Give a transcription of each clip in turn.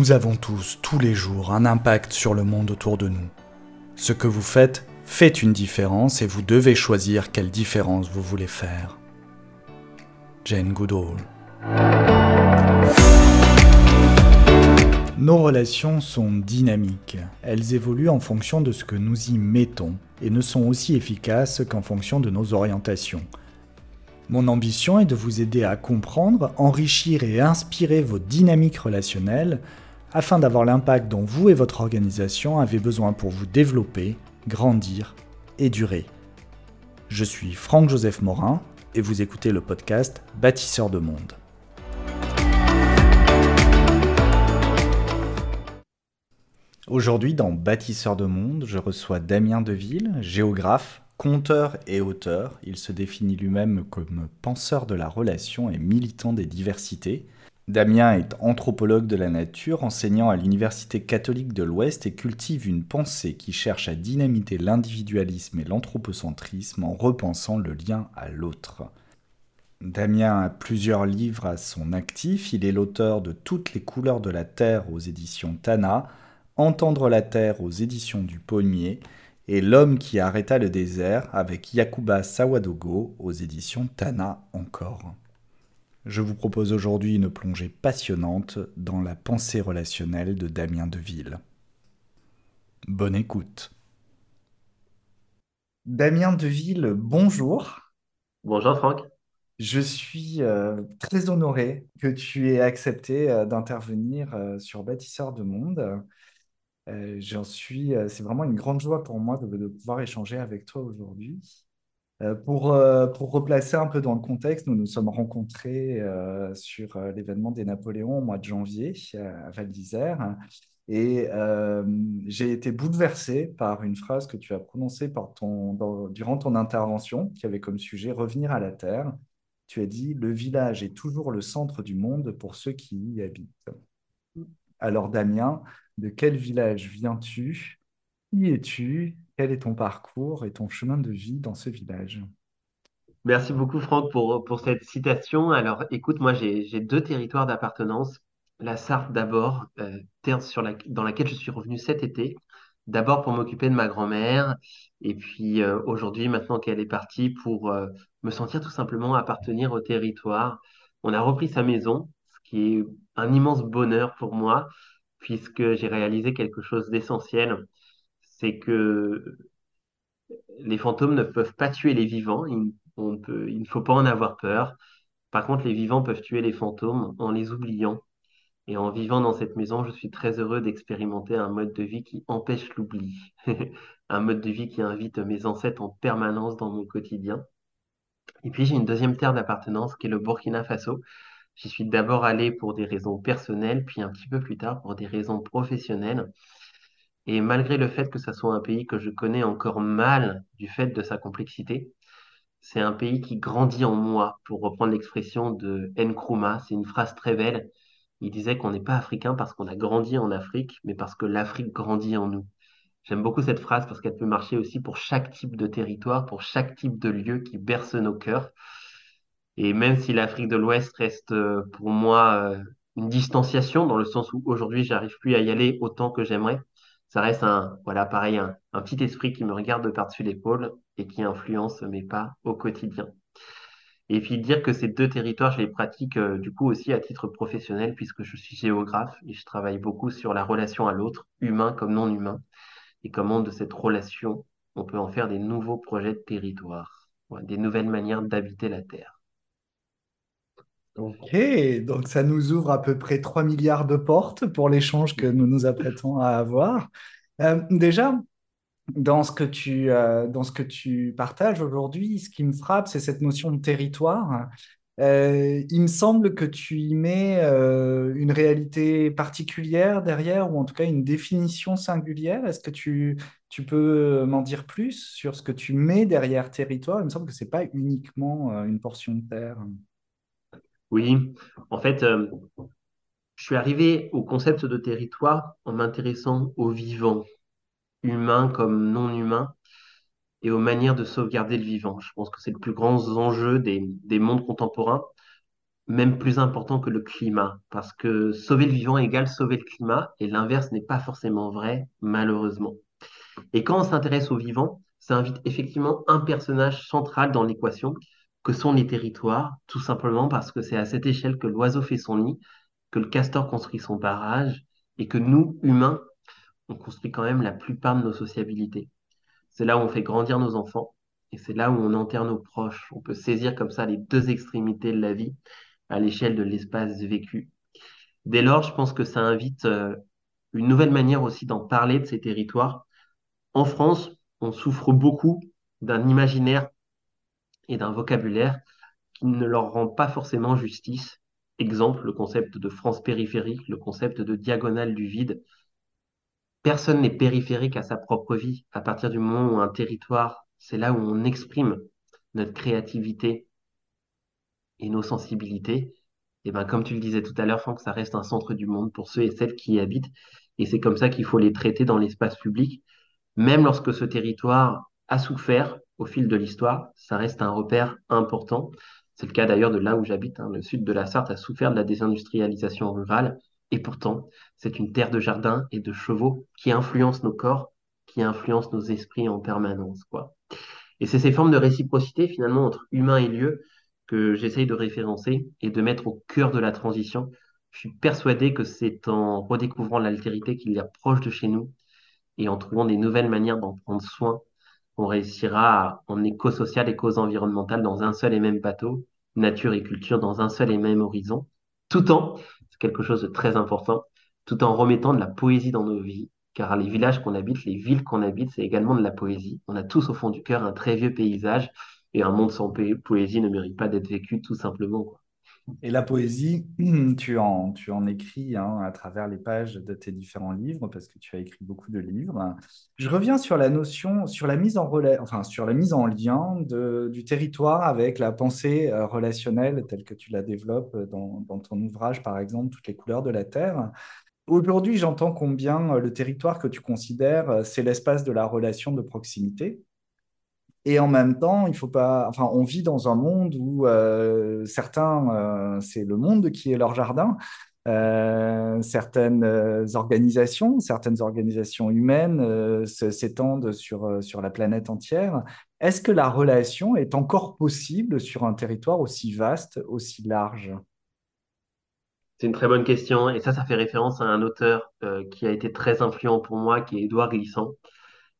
Nous avons tous, tous les jours, un impact sur le monde autour de nous. Ce que vous faites fait une différence et vous devez choisir quelle différence vous voulez faire. Jane Goodall. Nos relations sont dynamiques. Elles évoluent en fonction de ce que nous y mettons et ne sont aussi efficaces qu'en fonction de nos orientations. Mon ambition est de vous aider à comprendre, enrichir et inspirer vos dynamiques relationnelles afin d'avoir l'impact dont vous et votre organisation avez besoin pour vous développer, grandir et durer. Je suis Franck-Joseph Morin et vous écoutez le podcast Bâtisseur de monde. Aujourd'hui, dans Bâtisseur de monde, je reçois Damien Deville, géographe, conteur et auteur. Il se définit lui-même comme penseur de la relation et militant des diversités. Damien est anthropologue de la nature, enseignant à l'Université catholique de l'Ouest et cultive une pensée qui cherche à dynamiter l'individualisme et l'anthropocentrisme en repensant le lien à l'autre. Damien a plusieurs livres à son actif. Il est l'auteur de Toutes les couleurs de la Terre aux éditions Tana, Entendre la Terre aux éditions du Pommier et L'homme qui arrêta le désert avec Yakuba Sawadogo aux éditions Tana encore. Je vous propose aujourd'hui une plongée passionnante dans la pensée relationnelle de Damien Deville. Bonne écoute. Damien Deville, bonjour. Bonjour Franck. Je suis euh, très honoré que tu aies accepté euh, d'intervenir euh, sur Bâtisseur de Monde. Euh, j'en suis, euh, c'est vraiment une grande joie pour moi de, pouvoir échanger avec toi aujourd'hui. Euh, pour, pour replacer un peu dans le contexte, nous nous sommes rencontrés sur l'événement des Napoléons au mois de janvier à Val d'Isère. Et j'ai été bouleversé par une phrase que tu as prononcée par ton, durant ton intervention, qui avait comme sujet revenir à la Terre. Tu as dit, le village est toujours le centre du monde pour ceux qui y habitent. Alors Damien, de quel village viens-tu? Qui es-tu? Quel est ton parcours et ton chemin de vie dans ce village? Merci beaucoup, Franck, pour, pour cette citation. Alors, écoute, moi, j'ai deux territoires d'appartenance. La Sarthe d'abord, euh, terre dans laquelle je suis revenu cet été. D'abord pour m'occuper de ma grand-mère, et puis euh, aujourd'hui, maintenant qu'elle est partie, pour euh, me sentir tout simplement appartenir au territoire. On a repris sa maison, ce qui est un immense bonheur pour moi puisque j'ai réalisé quelque chose d'essentiel, c'est que les fantômes ne peuvent pas tuer les vivants, il, ne faut pas en avoir peur. Par contre, les vivants peuvent tuer les fantômes en les oubliant. Et en vivant dans cette maison, je suis très heureux d'expérimenter un mode de vie qui empêche l'oubli, un mode de vie qui invite mes ancêtres en permanence dans mon quotidien. Et puis j'ai une deuxième terre d'appartenance qui est le Burkina Faso, J'y suis d'abord allé pour des raisons personnelles, puis un petit peu plus tard pour des raisons professionnelles. Et malgré le fait que ce soit un pays que je connais encore mal du fait de sa complexité, c'est un pays qui grandit en moi, pour reprendre l'expression de Nkrumah. C'est une phrase très belle. Il disait qu'on n'est pas africain parce qu'on a grandi en Afrique, mais parce que l'Afrique grandit en nous. J'aime beaucoup cette phrase parce qu'elle peut marcher aussi pour chaque type de territoire, pour chaque type de lieu qui berce nos cœurs. Et même si l'Afrique de l'Ouest reste euh, pour moi euh, une distanciation, dans le sens où aujourd'hui, j'arrive plus à y aller autant que j'aimerais, ça reste un, voilà, pareil, un, petit esprit qui me regarde par-dessus l'épaule et qui influence mes pas au quotidien. Et puis dire que ces deux territoires, je les pratique euh, du coup aussi à titre professionnel puisque je suis géographe et je travaille beaucoup sur la relation à l'autre, humain comme non humain, et comment de cette relation on peut en faire des nouveaux projets de territoire, des nouvelles manières d'habiter la Terre. Ok, donc ça nous ouvre à peu près 3 milliards de portes pour l'échange que nous nous apprêtons à avoir. Euh, déjà, dans ce que tu, euh, dans ce que tu partages aujourd'hui, ce qui me frappe, c'est cette notion de territoire. Euh, il me semble que tu y mets une réalité particulière derrière, ou en tout cas une définition singulière. Est-ce que tu, tu peux m'en dire plus sur ce que tu mets derrière territoire? Il me semble que ce n'est pas uniquement une portion de terre. Oui, en fait, euh, je suis arrivé au concept de territoire en m'intéressant aux vivants, humains comme non humains, et aux manières de sauvegarder le vivant. Je pense que c'est le plus grand enjeu des, des mondes contemporains, même plus important que le climat, parce que sauver le vivant égale sauver le climat, et l'inverse n'est pas forcément vrai, malheureusement. Et quand on s'intéresse au vivant, ça invite effectivement un personnage central dans l'équation, que sont les territoires, tout simplement parce que c'est à cette échelle que l'oiseau fait son nid, que le castor construit son barrage, et que nous, humains, on construit quand même la plupart de nos sociabilités. C'est là où on fait grandir nos enfants, et c'est là où on enterre nos proches. On peut saisir comme ça les deux extrémités de la vie à l'échelle de l'espace vécu. Dès lors, je pense que ça invite euh, une nouvelle manière aussi d'en parler de ces territoires. En France, on souffre beaucoup d'un imaginaire et d'un vocabulaire qui ne leur rend pas forcément justice. Exemple, le concept de France périphérique, le concept de diagonale du vide. Personne n'est périphérique à sa propre vie. À partir du moment où un territoire, c'est là où on exprime notre créativité et nos sensibilités. Et ben, comme tu le disais tout à l'heure, Franck, ça reste un centre du monde pour ceux et celles qui y habitent. Et c'est comme ça qu'il faut les traiter dans l'espace public. Même lorsque ce territoire a souffert au fil de l'histoire, ça reste un repère important. C'est le cas d'ailleurs de là où j'habite. Hein. Le sud de la Sarthe a souffert de la désindustrialisation rurale. Et pourtant, c'est une terre de jardins et de chevaux qui influence nos corps, qui influence nos esprits en permanence. Quoi. Et c'est ces formes de réciprocité finalement entre humain et lieu que j'essaye de référencer et de mettre au cœur de la transition. Je suis persuadé que c'est en redécouvrant l'altérité qu'il y a proche de chez nous et en trouvant des nouvelles manières d'en prendre soin qu'on réussira en éco-social et cause environnementale dans un seul et même bateau, nature et culture dans un seul et même horizon, tout en, c'est quelque chose de très important, tout en remettant de la poésie dans nos vies, car les villages qu'on habite, les villes qu'on habite, c'est également de la poésie. On a tous au fond du cœur un très vieux paysage, et un monde sans poésie ne mérite pas d'être vécu tout simplement. Et la poésie, tu en, tu en écris hein, à travers les pages de tes différents livres, parce que tu as écrit beaucoup de livres. Je reviens sur la notion, sur la mise en, relais, enfin, sur la mise en lien du territoire avec la pensée euh, relationnelle telle que tu la développes dans, dans ton ouvrage, par exemple, Toutes les couleurs de la Terre. Aujourd'hui, j'entends combien euh, le territoire que tu considères, euh, c'est l'espace de la relation de proximité, et en même temps, il faut pas. Enfin, on vit dans un monde où euh, certains, euh, c'est le monde qui est leur jardin. Euh, certaines organisations, certaines organisations humaines s'étendent sur, sur la planète entière. Est-ce que la relation est encore possible sur un territoire aussi vaste, aussi large? C'est une très bonne question. Et ça, ça fait référence à un auteur qui a été très influent pour moi, qui est Édouard Glissant.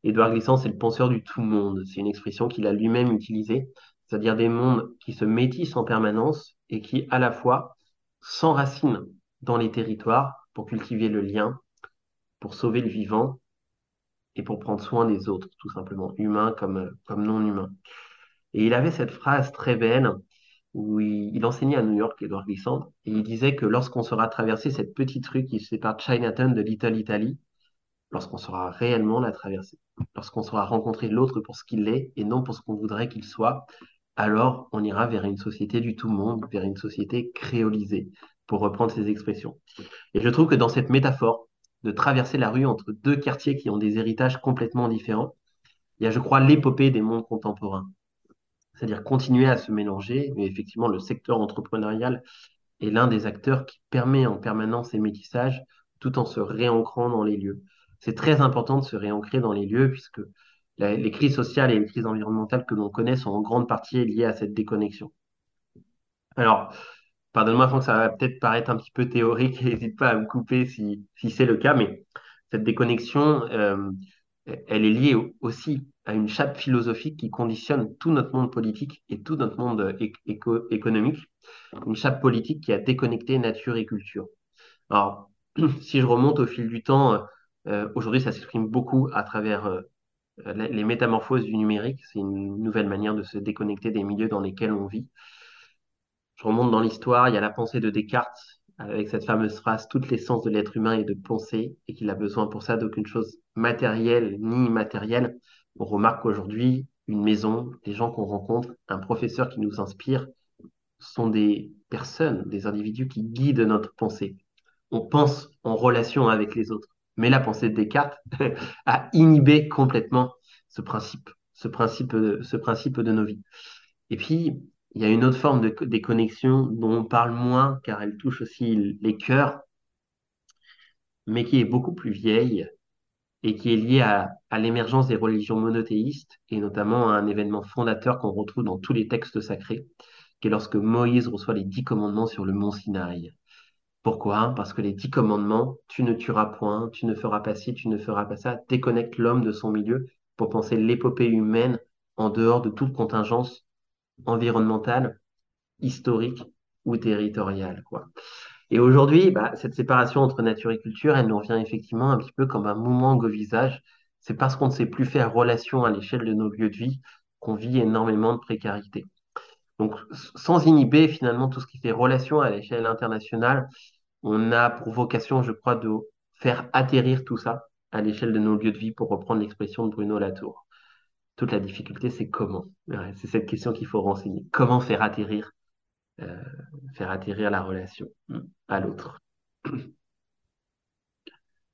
Édouard Glissant, c'est le penseur du tout monde. C'est une expression qu'il a lui-même utilisée, c'est-à-dire des mondes qui se métissent en permanence et qui, à la fois, s'enracinent dans les territoires pour cultiver le lien, pour sauver le vivant et pour prendre soin des autres, tout simplement, humains comme, non humains. Et il avait cette phrase très belle où il, enseignait à New York, Édouard Glissant, et il disait que lorsqu'on sera traversé cette petite rue qui sépare Chinatown de Little Italy, lorsqu'on saura réellement la traverser, lorsqu'on saura rencontrer l'autre pour ce qu'il est et non pour ce qu'on voudrait qu'il soit, alors on ira vers une société du tout monde, vers une société créolisée, pour reprendre ces expressions. Et je trouve que dans cette métaphore de traverser la rue entre deux quartiers qui ont des héritages complètement différents, il y a, je crois, l'épopée des mondes contemporains. C'est-à-dire continuer à se mélanger, mais effectivement, le secteur entrepreneurial est l'un des acteurs qui permet en permanence ces métissages tout en se réancrant dans les lieux c'est très important de se réancrer dans les lieux puisque les crises sociales et les crises environnementales que l'on connaît sont en grande partie liées à cette déconnexion. Alors, pardonne-moi, Franck, ça va peut-être paraître un petit peu théorique, n'hésite pas à me couper si, c'est le cas, mais cette déconnexion, euh, elle est liée aussi à une chape philosophique qui conditionne tout notre monde politique et tout notre monde économique, une chape politique qui a déconnecté nature et culture. Alors, si je remonte au fil du temps, aujourd'hui, ça s'exprime beaucoup à travers euh, les métamorphoses du numérique. C'est une nouvelle manière de se déconnecter des milieux dans lesquels on vit. Je remonte dans l'histoire, il y a la pensée de Descartes avec cette fameuse phrase Toute l'essence de l'être humain est de penser et qu'il a besoin pour ça d'aucune chose matérielle ni immatérielle. On remarque qu'aujourd'hui, une maison, des gens qu'on rencontre, un professeur qui nous inspire, sont des personnes, des individus qui guident notre pensée. On pense en relation avec les autres. Mais la pensée de Descartes a inhibé complètement ce principe, ce principe, de nos vies. Et puis, Il y a une autre forme de déconnexion dont on parle moins car elle touche aussi les cœurs, mais qui est beaucoup plus vieille et qui est liée à l'émergence des religions monothéistes et notamment à un événement fondateur qu'on retrouve dans tous les textes sacrés, qui est lorsque Moïse reçoit les dix commandements sur le mont Sinaï. Pourquoi? Parce que les dix commandements, tu ne tueras point, tu ne feras pas ci, tu ne feras pas ça, déconnectent l'homme de son milieu pour penser l'épopée humaine en dehors de toute contingence environnementale, historique ou territoriale, quoi. Et aujourd'hui, bah, cette séparation entre nature et culture, elle nous revient effectivement un petit peu comme un mouvement au visage. C'est parce qu'on ne sait plus faire relation à l'échelle de nos lieux de vie qu'on vit énormément de précarité. Donc, sans inhiber finalement tout ce qui fait relation à l'échelle internationale, on a pour vocation, je crois, de faire atterrir tout ça à l'échelle de nos lieux de vie, pour reprendre l'expression de Bruno Latour. Toute la difficulté, c'est comment? c'est cette question qu'il faut renseigner. Comment faire atterrir, euh, faire atterrir la relation à l'autre?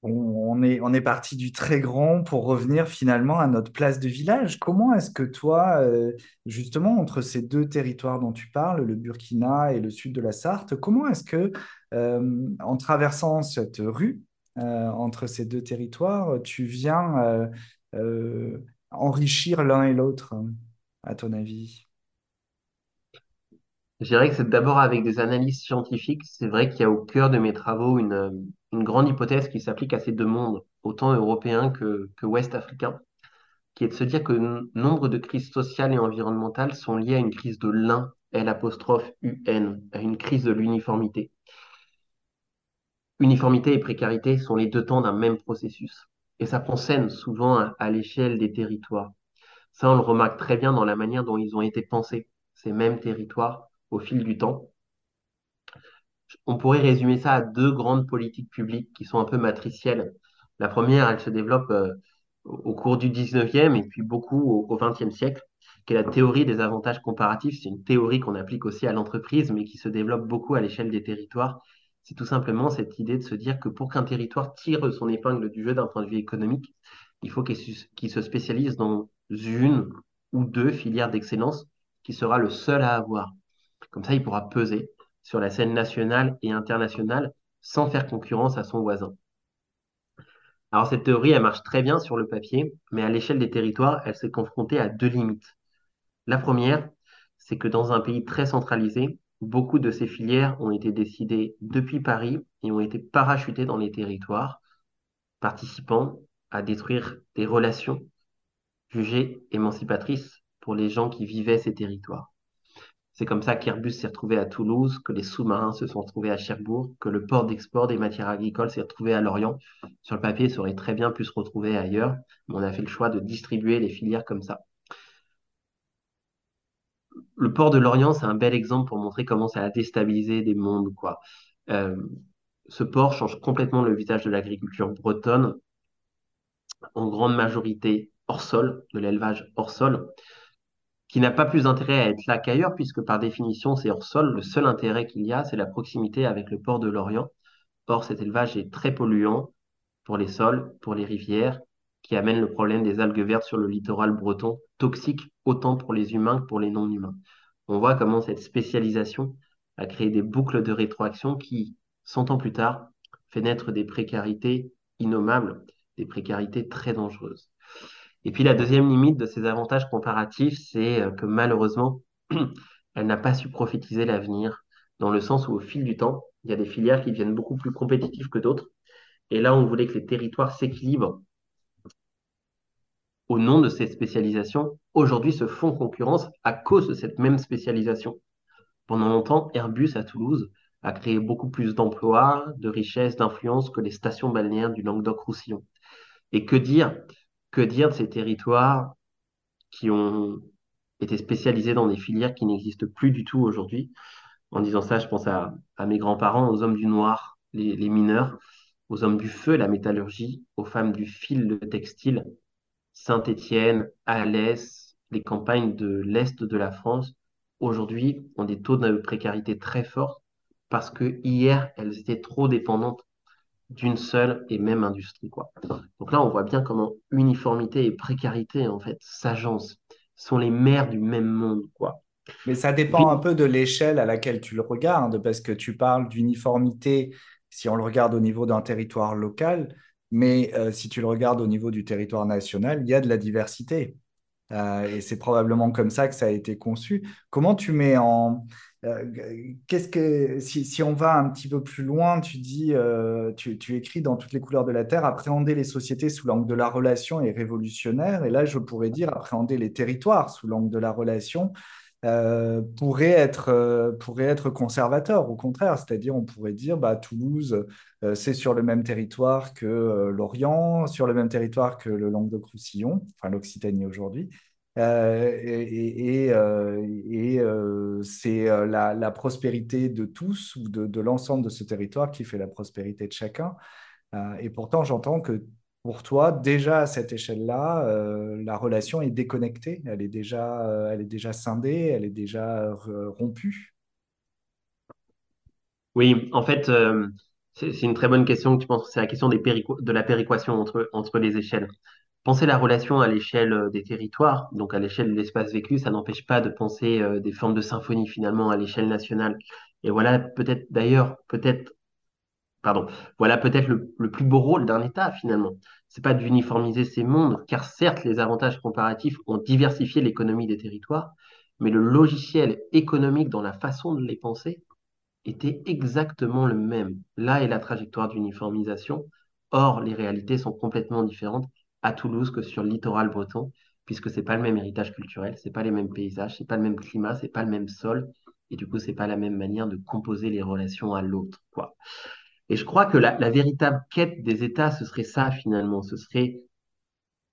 On est, on est parti du très grand pour revenir finalement à notre place de village. Comment est-ce que toi, euh, justement, entre ces deux territoires dont tu parles, le Burkina et le sud de la Sarthe, comment est-ce que, euh, en traversant cette rue euh, entre ces deux territoires, tu viens enrichir l'un et l'autre, à ton avis? Je dirais que c'est d'abord avec des analyses scientifiques. C'est vrai qu'il y a au cœur de mes travaux une, une grande hypothèse qui s'applique à ces deux mondes, autant européens que, que ouest-africains, qui est de se dire que nombre de crises sociales et environnementales sont liées à une crise de l'un, L apostrophe UN, à une crise de l'uniformité. Uniformité et précarité sont les deux temps d'un même processus. Et ça prend scène souvent à l'échelle des territoires. Ça, on le remarque très bien dans la manière dont ils ont été pensés, ces mêmes territoires, au fil du temps. On pourrait résumer ça à deux grandes politiques publiques qui sont un peu matricielles. La première, elle se développe euh, au cours du 19e et puis beaucoup au, 20e siècle, qui est la théorie des avantages comparatifs. C'est une théorie qu'on applique aussi à l'entreprise, mais qui se développe beaucoup à l'échelle des territoires. C'est tout simplement cette idée de se dire que pour qu'un territoire tire son épingle du jeu d'un point de vue économique, il faut qu'il se spécialise dans une ou deux filières d'excellence qui sera le seul à avoir. Comme ça, il pourra peser sur la scène nationale et internationale sans faire concurrence à son voisin. Alors cette théorie, elle marche très bien sur le papier, mais à l'échelle des territoires, elle s'est confrontée à deux limites. La première, c'est que dans un pays très centralisé, beaucoup de ces filières ont été décidées depuis Paris et ont été parachutées dans les territoires, participant à détruire des relations jugées émancipatrices pour les gens qui vivaient ces territoires. C'est comme ça qu'Airbus s'est retrouvé à Toulouse, que les sous-marins se sont retrouvés à Cherbourg, que le port d'export des matières agricoles s'est retrouvé à Lorient. Sur le papier, ça aurait très bien pu se retrouver ailleurs, mais on a fait le choix de distribuer les filières comme ça. Le port de Lorient, c'est un bel exemple pour montrer comment ça a déstabilisé des mondes. Euh, ce port change complètement le visage de l'agriculture bretonne, en grande majorité hors sol, de l'élevage hors sol qui n'a pas plus intérêt à être là qu'ailleurs, puisque par définition, c'est hors sol. Le seul intérêt qu'il y a, c'est la proximité avec le port de Lorient. Or, cet élevage est très polluant pour les sols, pour les rivières, qui amène le problème des algues vertes sur le littoral breton, toxique autant pour les humains que pour les non-humains. On voit comment cette spécialisation a créé des boucles de rétroaction qui, cent ans plus tard, fait naître des précarités innommables, des précarités très dangereuses. Et puis la deuxième limite de ces avantages comparatifs, c'est euh, que malheureusement, elle n'a pas su prophétiser l'avenir, dans le sens où au fil du temps, il y a des filières qui deviennent beaucoup plus compétitives que d'autres. Et là, on voulait que les territoires s'équilibrent au nom de ces spécialisations, aujourd'hui se font concurrence à cause de cette même spécialisation. Pendant longtemps, Airbus à Toulouse a créé beaucoup plus d'emplois, de richesses, d'influence que les stations balnéaires du Languedoc-Roussillon. Et que dire que dire de ces territoires qui ont été spécialisés dans des filières qui n'existent plus du tout aujourd'hui? En disant ça, je pense à, mes grands-parents, aux hommes du noir, les, mineurs, aux hommes du feu, la métallurgie, aux femmes du fil, le textile, Saint-Étienne, Alès, les campagnes de l'Est de la France, aujourd'hui, ont des taux de précarité très forts parce que hier, elles étaient trop dépendantes d'une seule et même industrie. Quoi. Donc là, on voit bien comment uniformité et précarité, en fait, s'agencent, sont les mères du même monde. Quoi. Mais ça dépend un peu de l'échelle à laquelle tu le regardes, parce que tu parles d'uniformité si on le regarde au niveau d'un territoire local, mais euh, si tu le regardes au niveau du territoire national, il y a de la diversité. Euh, et c'est probablement comme ça que ça a été conçu. Comment tu mets en... euh, qu'est-ce que... Si, on va un petit peu plus loin, tu dis, euh, tu, tu écris dans toutes les couleurs de la Terre, appréhender les sociétés sous l'angle de la relation est révolutionnaire. Et là, je pourrais dire appréhender les territoires sous l'angle de la relation euh, pourrait être, euh, pourrait être conservateur, au contraire. C'est-à-dire, on pourrait dire, bah, Toulouse, euh, c'est sur le même territoire que l'Orient, sur le même territoire que le Languedoc-Roussillon, enfin l'Occitanie aujourd'hui. Et c'est la, prospérité de tous ou de, l'ensemble de ce territoire qui fait la prospérité de chacun. Et pourtant, j'entends que pour toi, déjà à cette échelle-là, euh, la relation est déconnectée, elle est déjà, euh, elle est déjà scindée, elle est déjà euh, rompue? oui, en fait, c'est une très bonne question que tu penses. C'est la question de la péréquation entre, entre les échelles. Penser la relation à l'échelle des territoires, donc à l'échelle de l'espace vécu, ça n'empêche pas de penser des formes de symphonie finalement à l'échelle nationale. Et voilà peut-être d'ailleurs, peut-être Pardon. Voilà peut-être le plus beau rôle d'un État finalement. C'est pas d'uniformiser ces mondes, car certes, les avantages comparatifs ont diversifié l'économie des territoires, mais le logiciel économique dans la façon de les penser était exactement le même. Là est la trajectoire d'uniformisation. Or, les réalités sont complètement différentes à Toulouse que sur le littoral breton, puisque c'est pas le même héritage culturel, c'est pas les mêmes paysages, c'est pas le même climat, c'est pas le même sol, et du coup, c'est pas la même manière de composer les relations à l'autre, quoi. Et je crois que la, véritable quête des États, ce serait ça finalement, ce serait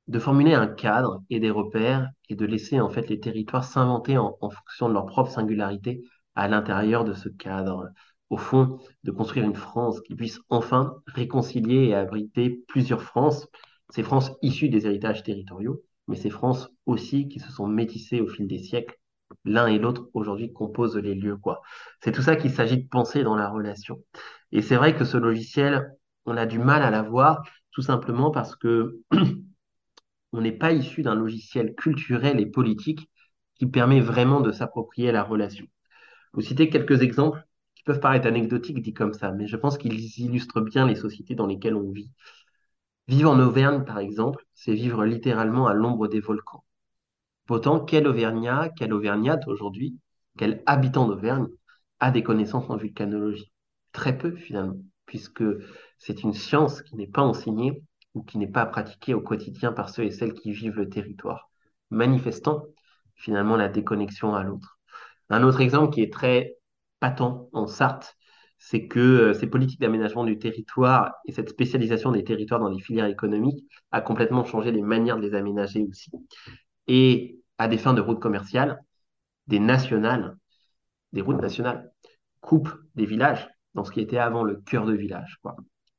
de formuler un cadre et des repères et de laisser en fait les territoires s'inventer en, en fonction de leur propre singularité à l'intérieur de ce cadre. Au fond, de construire une France qui puisse enfin réconcilier et abriter plusieurs France, ces France issues des héritages territoriaux, mais ces France aussi qui se sont métissées au fil des siècles. L'un et l'autre aujourd'hui composent les lieux, quoi. C'est tout ça qu'il s'agit de penser dans la relation. Et c'est vrai que ce logiciel, on a du mal à l'avoir, tout simplement parce que on n'est pas issu d'un logiciel culturel et politique qui permet vraiment de s'approprier la relation. Vous citez quelques exemples qui peuvent paraître anecdotiques dit comme ça, mais je pense qu'ils illustrent bien les sociétés dans lesquelles on vit. Vivre en Auvergne, par exemple, c'est vivre littéralement à l'ombre des volcans. Pourtant, quel Auvergnat, quelle Auvergnate aujourd'hui, quel habitant d'Auvergne a des connaissances en vulcanologie? Très peu finalement, puisque c'est une science qui n'est pas enseignée ou qui n'est pas pratiquée au quotidien par ceux et celles qui vivent le territoire, manifestant finalement la déconnexion à l'autre. Un autre exemple qui est très patent en Sarthe, c'est que euh, ces politiques d'aménagement du territoire et cette spécialisation des territoires dans les filières économiques a complètement changé les manières de les aménager aussi et à des fins de routes commerciales, des nationales, des routes nationales, coupent des villages dans ce qui était avant le cœur de village, quoi.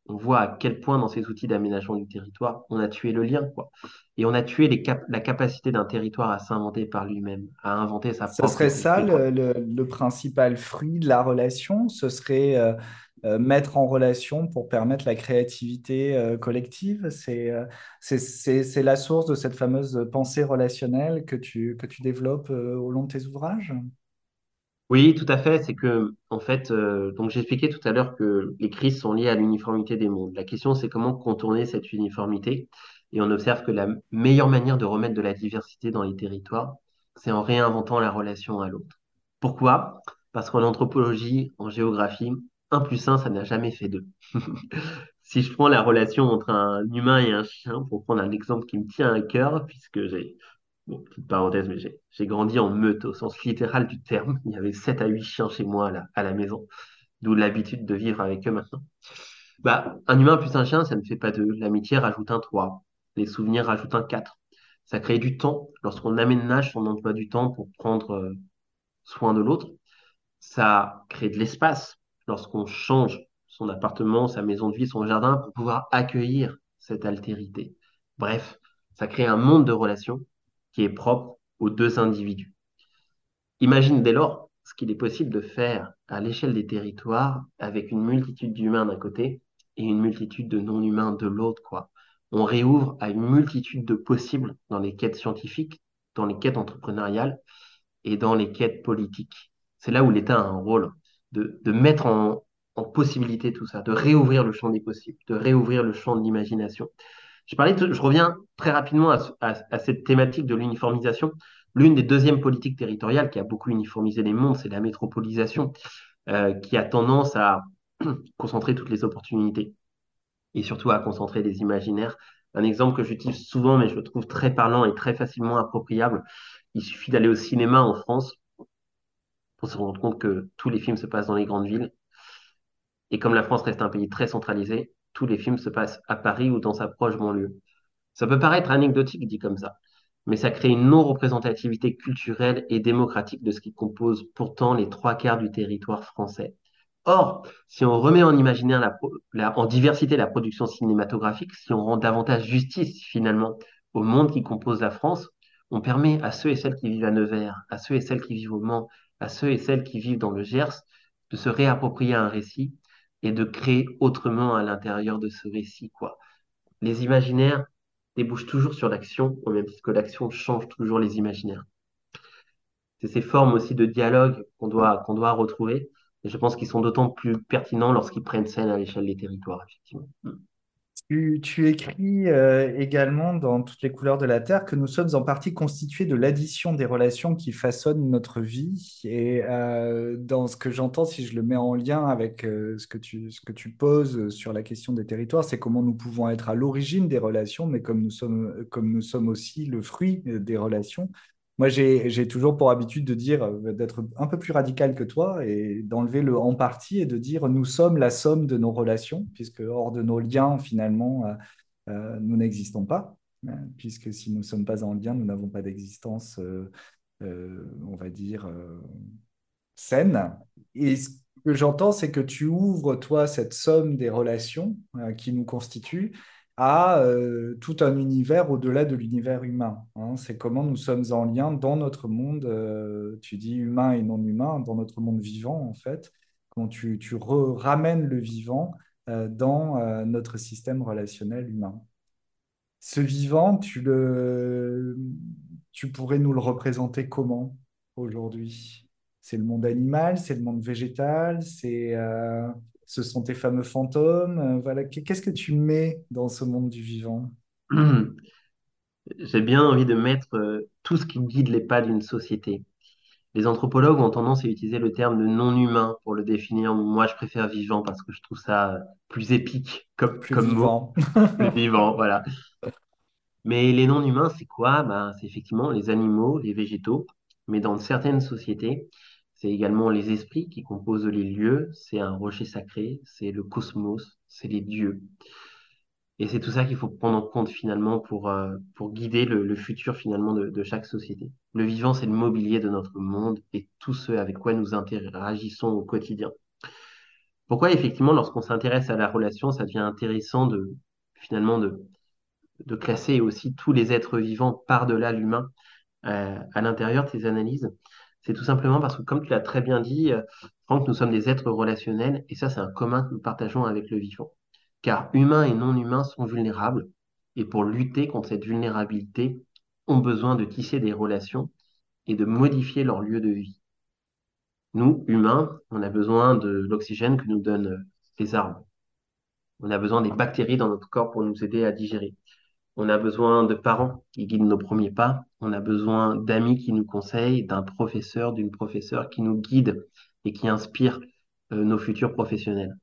On voit à quel point dans ces outils d'aménagement du territoire, on a tué le lien, quoi. Et on a tué les cap- la capacité d'un territoire à s'inventer par lui-même, à inventer sa Ce propre serait ça le, le- le principal fruit de la relation, ce serait euh, mettre en relation pour permettre la créativité euh, collective. C'est euh, c'est, c'est- la source de cette fameuse pensée relationnelle que tu, que tu développes euh, au long de tes ouvrages? Oui, tout à fait. C'est que, en fait, euh, donc j'expliquais tout à l'heure que les crises sont liées à l'uniformité des mondes. La question, c'est comment contourner cette uniformité. Et on observe que la meilleure manière de remettre de la diversité dans les territoires, c'est en réinventant la relation à l'autre. Pourquoi? Parce qu'en anthropologie, en géographie, plus un, ça n'a jamais fait deux. Si je prends la relation entre un humain et un chien, pour prendre un exemple qui me tient à cœur, puisque j'ai Bon, petite parenthèse, mais j'ai grandi en meute au sens littéral du terme. Il y avait 7 à 8 chiens chez moi à la, à la maison, d'où l'habitude de vivre avec eux maintenant. Bah, un humain plus un chien, ça ne fait pas deux. L'amitié rajoute un 3. Les souvenirs rajoutent un 4. Ça crée du temps. Lorsqu'on aménage son emploi du temps pour prendre euh, soin de l'autre, ça crée de l'espace. Lorsqu'on change son appartement, sa maison de vie, son jardin pour pouvoir accueillir cette altérité. Bref, ça crée un monde de relations qui est propre aux deux individus. Imagine dès lors ce qu'il est possible de faire à l'échelle des territoires avec une multitude d'humains d'un côté et une multitude de non-humains de l'autre. On réouvre à une multitude de possibles dans les quêtes scientifiques, dans les quêtes entrepreneuriales, et dans les quêtes politiques. C'est là où l'État a un rôle de, de mettre en, en possibilité tout ça, de réouvrir le champ des possibles, de réouvrir le champ de l'imagination. Je, parlais je reviens très rapidement à, à, à cette thématique de l'uniformisation. L'une des deuxièmes politiques territoriales qui a beaucoup uniformisé les mondes, c'est la métropolisation, euh, qui a tendance à concentrer toutes les opportunités et surtout à concentrer les imaginaires. Un exemple que j'utilise souvent, mais je le trouve très parlant et très facilement appropriable, il suffit d'aller au cinéma en France pour se rendre compte que tous les films se passent dans les grandes villes. Et comme la France reste un pays très centralisé, tous les films se passent à Paris ou dans sa proche banlieue. Ça peut paraître anecdotique dit comme ça, mais ça crée une non-représentativité culturelle et démocratique de ce qui compose pourtant les trois quarts du territoire français. Or, si on remet en imaginaire en diversité la production cinématographique, si on rend davantage justice finalement au monde qui compose la France, on permet à ceux et celles qui vivent à Nevers, à ceux et celles qui vivent au Mans, à ceux et celles qui vivent dans le Gers, de se réapproprier un récit et de créer autrement à l'intérieur de ce récit, quoi. Les imaginaires débouchent toujours sur l'action, au même titre que l'action change toujours les imaginaires. C'est ces formes aussi de dialogue qu'on doit, qu'on doit retrouver. Et je pense qu'ils sont d'autant plus pertinents lorsqu'ils prennent scène à l'échelle des territoires, effectivement. Tu, écris euh, également dans Toutes les couleurs de la Terre que nous sommes en partie constitués de l'addition des relations qui façonnent notre vie. Et euh, dans ce que j'entends, si je le mets en lien avec euh, ce que tu, ce que tu poses sur la question des territoires, c'est comment nous pouvons être à l'origine des relations, mais comme nous sommes, comme nous sommes aussi le fruit des relations. Moi, j'ai toujours pour habitude de dire, d'être un peu plus radical que toi et d'enlever le en partie et de dire nous sommes la somme de nos relations, puisque hors de nos liens, finalement, euh, euh, nous n'existons pas, euh, puisque si nous ne sommes pas en lien, nous n'avons pas d'existence, on va dire, saine. Et ce que j'entends, c'est que tu ouvres, toi, cette somme des relations qui nous constituent à euh, tout un univers au-delà de l'univers humain. Hein. C'est comment nous sommes en lien dans notre monde, euh, tu dis humain et non humain, dans notre monde vivant en fait, quand tu, tu ramènes le vivant euh, dans notre système relationnel humain. Ce vivant, tu, le, tu pourrais nous le représenter comment aujourd'hui? C'est le monde animal, c'est le monde végétal, c'est ce sont tes fameux fantômes. Euh, voilà, qu'est-ce que tu mets dans ce monde du vivant? J'ai bien envie de mettre euh, tout ce qui guide les pas d'une société. Les anthropologues ont tendance à utiliser le terme de non-humain pour le définir. Moi, je préfère vivant parce que je trouve ça plus épique comme, Plus comme vivant. mot. Plus vivant, voilà. Mais les non-humains, c'est quoi? Ben, c'est effectivement les animaux, les végétaux. Mais dans certaines sociétés, c'est également les esprits qui composent les lieux, c'est un rocher sacré, c'est le cosmos, c'est les dieux. Et c'est tout ça qu'il faut prendre en compte finalement pour, euh, pour guider le, futur finalement de, de chaque société. Le vivant, c'est le mobilier de notre monde et tout ce avec quoi nous interagissons au quotidien. Pourquoi effectivement, lorsqu'on s'intéresse à la relation, ça devient intéressant de finalement de, de classer aussi tous les êtres vivants par-delà l'humain euh, à l'intérieur de ces analyses? C'est tout simplement parce que, comme tu l'as très bien dit, euh, Franck, nous sommes des êtres relationnels et ça, c'est un commun que nous partageons avec le vivant. Car humains et non humains sont vulnérables et pour lutter contre cette vulnérabilité, ont besoin de tisser des relations et de modifier leur lieu de vie. Nous, humains, on a besoin de l'oxygène que nous donnent euh, les arbres. On a besoin des bactéries dans notre corps pour nous aider à digérer. On a besoin de parents qui guident nos premiers pas. On a besoin d'amis qui nous conseillent, d'un professeur, d'une professeure qui nous guide et qui inspire euh, nos futurs professionnels.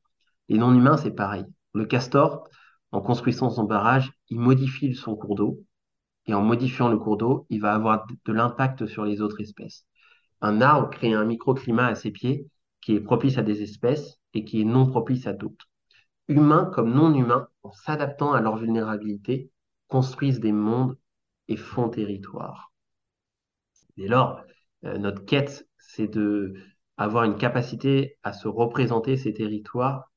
Les non-humains, c'est pareil. Le castor, en construisant son barrage, il modifie son cours d'eau. Et en modifiant le cours d'eau, il va avoir de l'impact sur les autres espèces. Un arbre crée un microclimat à ses pieds qui est propice à des espèces et qui est non propice à d'autres. Humains comme non humains, en s'adaptant à leur vulnérabilité, construisent des mondes et font territoire. Dès lors, euh, notre quête, c'est de avoir une capacité à se représenter ces territoires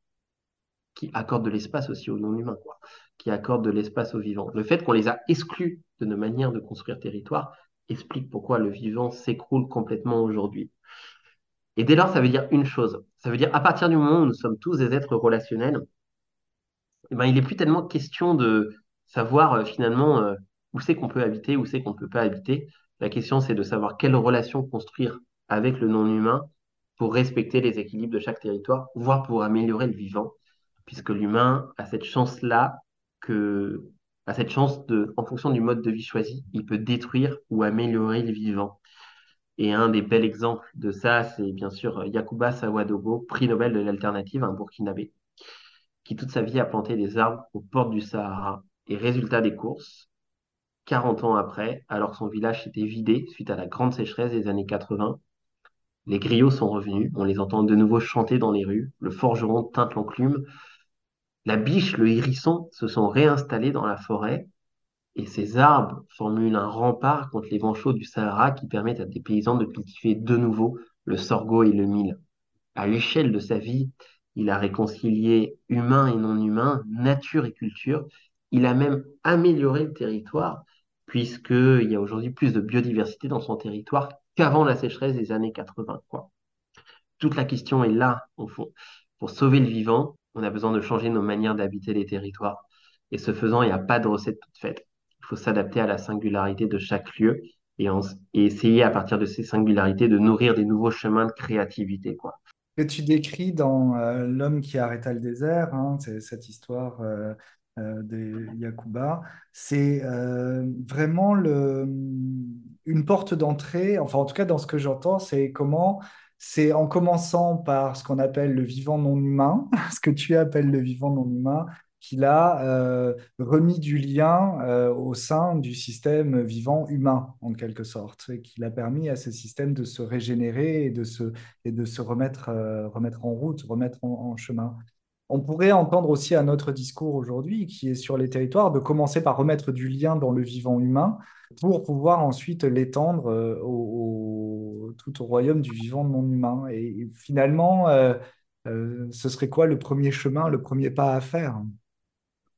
qui accordent de l'espace aussi aux non-humains, quoi, qui accordent de l'espace aux vivants. Le fait qu'on les a exclus de nos manières de construire territoire explique pourquoi le vivant s'écroule complètement aujourd'hui. Et dès lors, ça veut dire une chose. Ça veut dire à partir du moment où nous sommes tous des êtres relationnels, eh ben, il n'est plus tellement question de savoir euh, finalement euh, où c'est qu'on peut habiter, où c'est qu'on ne peut pas habiter. La question, c'est de savoir quelle relation construire avec le non-humain pour respecter les équilibres de chaque territoire, voire pour améliorer le vivant, puisque l'humain a cette chance-là que, a cette chance de, en fonction du mode de vie choisi, il peut détruire ou améliorer le vivant. Et un des bels exemples de ça, c'est bien sûr Yacouba Sawadogo, prix Nobel de l'alternative, un Burkinabé, qui toute sa vie a planté des arbres aux portes du Sahara. Et résultat des courses, 40 ans après, alors son village s'était vidé suite à la grande sécheresse des années 80, les griots sont revenus, on les entend de nouveau chanter dans les rues, le forgeron teinte l'enclume, la biche, le hérisson se sont réinstallés dans la forêt, et ces arbres formulent un rempart contre les vents chauds du Sahara qui permettent à des paysans de cultiver de nouveau le sorgho et le mil. À l'échelle de sa vie, il a réconcilié humain et non humain, nature et culture. Il a même amélioré le territoire, puisqu'il y a aujourd'hui plus de biodiversité dans son territoire qu'avant la sécheresse des années 80. Quoi. Toute la question est là, au fond. Pour sauver le vivant, on a besoin de changer nos manières d'habiter les territoires. Et ce faisant, il n'y a pas de recette toute faite. Il faut s'adapter à la singularité de chaque lieu et, essayer à partir de ces singularités de nourrir des nouveaux chemins de créativité. Tu décris dans euh, L'homme qui arrêta le désert, hein, cette histoire euh, de Yakuba, c'est vraiment le, une porte d'entrée, enfin en tout cas dans ce que j'entends, c'est comment c'est en commençant par ce qu'on appelle le vivant non humain, ce que tu appelles le vivant non humain, qu'il a euh, remis du lien euh, au sein du système vivant humain, en quelque sorte, et qu'il a permis à ce système de se régénérer et de se, et de se remettre, euh, remettre en route, remettre en, chemin. On pourrait entendre aussi un autre discours aujourd'hui qui est sur les territoires, de commencer par remettre du lien dans le vivant humain pour pouvoir ensuite l'étendre au, tout au royaume du vivant non humain. Et, finalement, ce serait quoi le premier chemin, le premier pas à faire?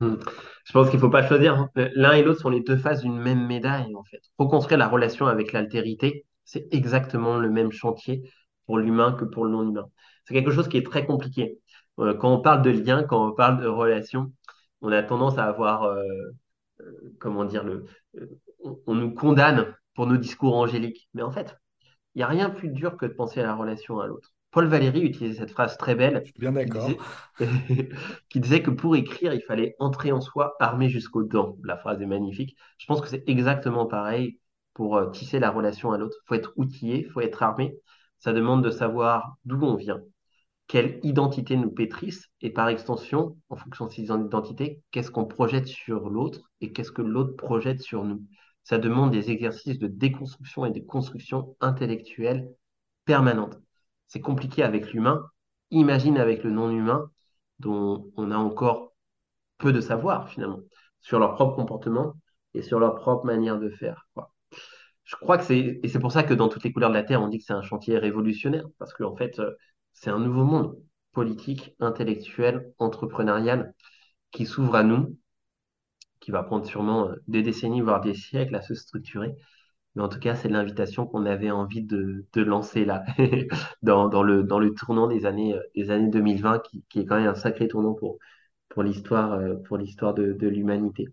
Hmm. Je pense qu'il ne faut pas choisir. Hein. L'un et l'autre sont les deux faces d'une même médaille, en fait. Reconstruire la relation avec l'altérité, c'est exactement le même chantier pour l'humain que pour le non-humain. C'est quelque chose qui est très compliqué. Euh, quand on parle de lien, quand on parle de relation, on a tendance à avoir, euh, euh, comment dire, le, on, nous condamne pour nos discours angéliques. Mais en fait, il n'y a rien plus dur que de penser à la relation à l'autre. Paul Valéry utilisait cette phrase très belle. bien d'accord. Qui, disait que pour écrire, il fallait entrer en soi armé jusqu'aux dents. La phrase est magnifique. Je pense que c'est exactement pareil pour tisser la relation à l'autre. Il faut être outillé, il faut être armé. Ça demande de savoir d'où on vient, quelle identité nous pétrisse, et par extension, en fonction de ces identités, qu'est-ce qu'on projette sur l'autre et qu'est-ce que l'autre projette sur nous. Ça demande des exercices de déconstruction et de construction intellectuelle permanente c'est compliqué avec l'humain. Imagine avec le non-humain, dont on a encore peu de savoir finalement sur leur propre comportement et sur leur propre manière de faire. Je crois que c'est, et c'est pour ça que dans toutes les couleurs de la Terre, on dit que c'est un chantier révolutionnaire, parce qu'en fait, euh, c'est un nouveau monde politique, intellectuel, entrepreneurial qui s'ouvre à nous, qui va prendre sûrement euh, des décennies, voire des siècles à se structurer, mais en tout cas, c'est l'invitation qu'on avait envie de, lancer là, dans, le, tournant des années, euh, des années 2020, qui, est quand même un sacré tournant pour, euh, l'histoire de l'humanité.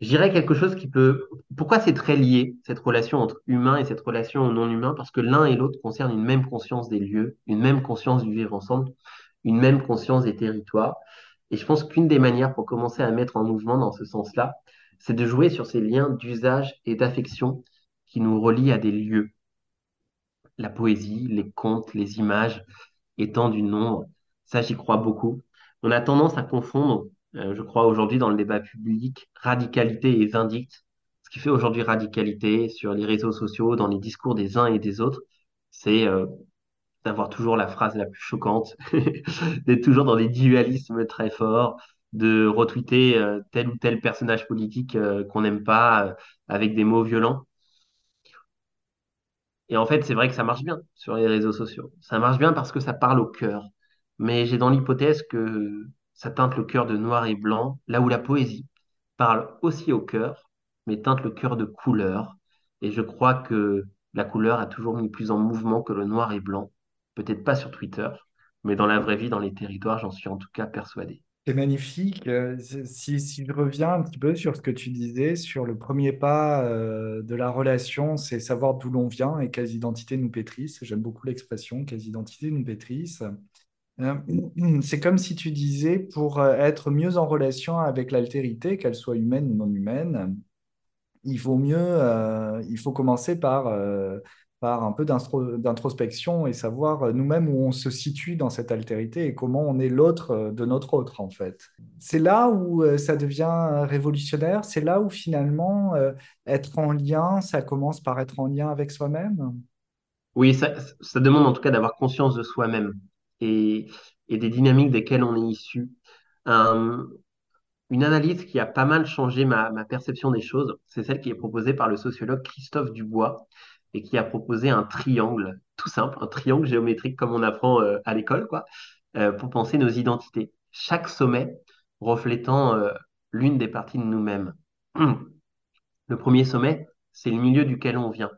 Je dirais quelque chose qui peut... Pourquoi c'est très lié, cette relation entre humain et cette relation non humain Parce que l'un et l'autre concernent une même conscience des lieux, une même conscience du vivre ensemble, une même conscience des territoires. Et je pense qu'une des manières pour commencer à mettre en mouvement dans ce sens-là, c'est de jouer sur ces liens d'usage et d'affection qui nous relie à des lieux. La poésie, les contes, les images étant du nombre, ça j'y crois beaucoup. On a tendance à confondre, je crois aujourd'hui dans le débat public, radicalité et vindicte. Ce qui fait aujourd'hui radicalité sur les réseaux sociaux, dans les discours des uns et des autres, c'est euh, d'avoir toujours la phrase la plus choquante, d'être toujours dans des dualismes très forts, de retweeter euh, tel ou tel personnage politique qu'on n'aime pas avec des mots violents. Et en fait, c'est vrai que ça marche bien sur les réseaux sociaux. Ça marche bien parce que ça parle au cœur. Mais j'ai dans l'hypothèse que ça teinte le cœur de noir et blanc, là où la poésie parle aussi au cœur, mais teinte le cœur de couleur. Et je crois que la couleur a toujours mis plus en mouvement que le noir et blanc. Peut-être pas sur Twitter, mais dans la vraie vie, dans les territoires, j'en suis en tout cas persuadé. C'est magnifique. Euh, Si, si je reviens un petit peu sur ce que tu disais, sur le premier pas euh, de la relation, c'est savoir d'où l'on vient et quelles identités nous pétrissent. J'aime beaucoup l'expression, quelles identités nous pétrissent. Euh, C'est comme si tu disais, pour euh, être mieux en relation avec l'altérité, qu'elle soit humaine ou non humaine, il vaut mieux, euh, il faut commencer par, euh, par un peu d'introspection et savoir nous-mêmes où on se situe dans cette altérité et comment on est l'autre de notre autre, en fait. C'est là où ça devient révolutionnaire, c'est là où finalement être en lien, ça commence par être en lien avec soi-même. Oui, ça demande en tout cas d'avoir conscience de soi-même et, des dynamiques desquelles on est issu. Un- une analyse qui a pas mal changé ma, perception des choses, c'est celle qui est proposée par le sociologue Christophe Dubois et qui a proposé un triangle, tout simple, un triangle géométrique comme on apprend euh, à l'école, quoi, euh, pour penser nos identités. Chaque sommet reflétant euh, l'une des parties de nous-mêmes. Le premier sommet, c'est le milieu duquel on vient.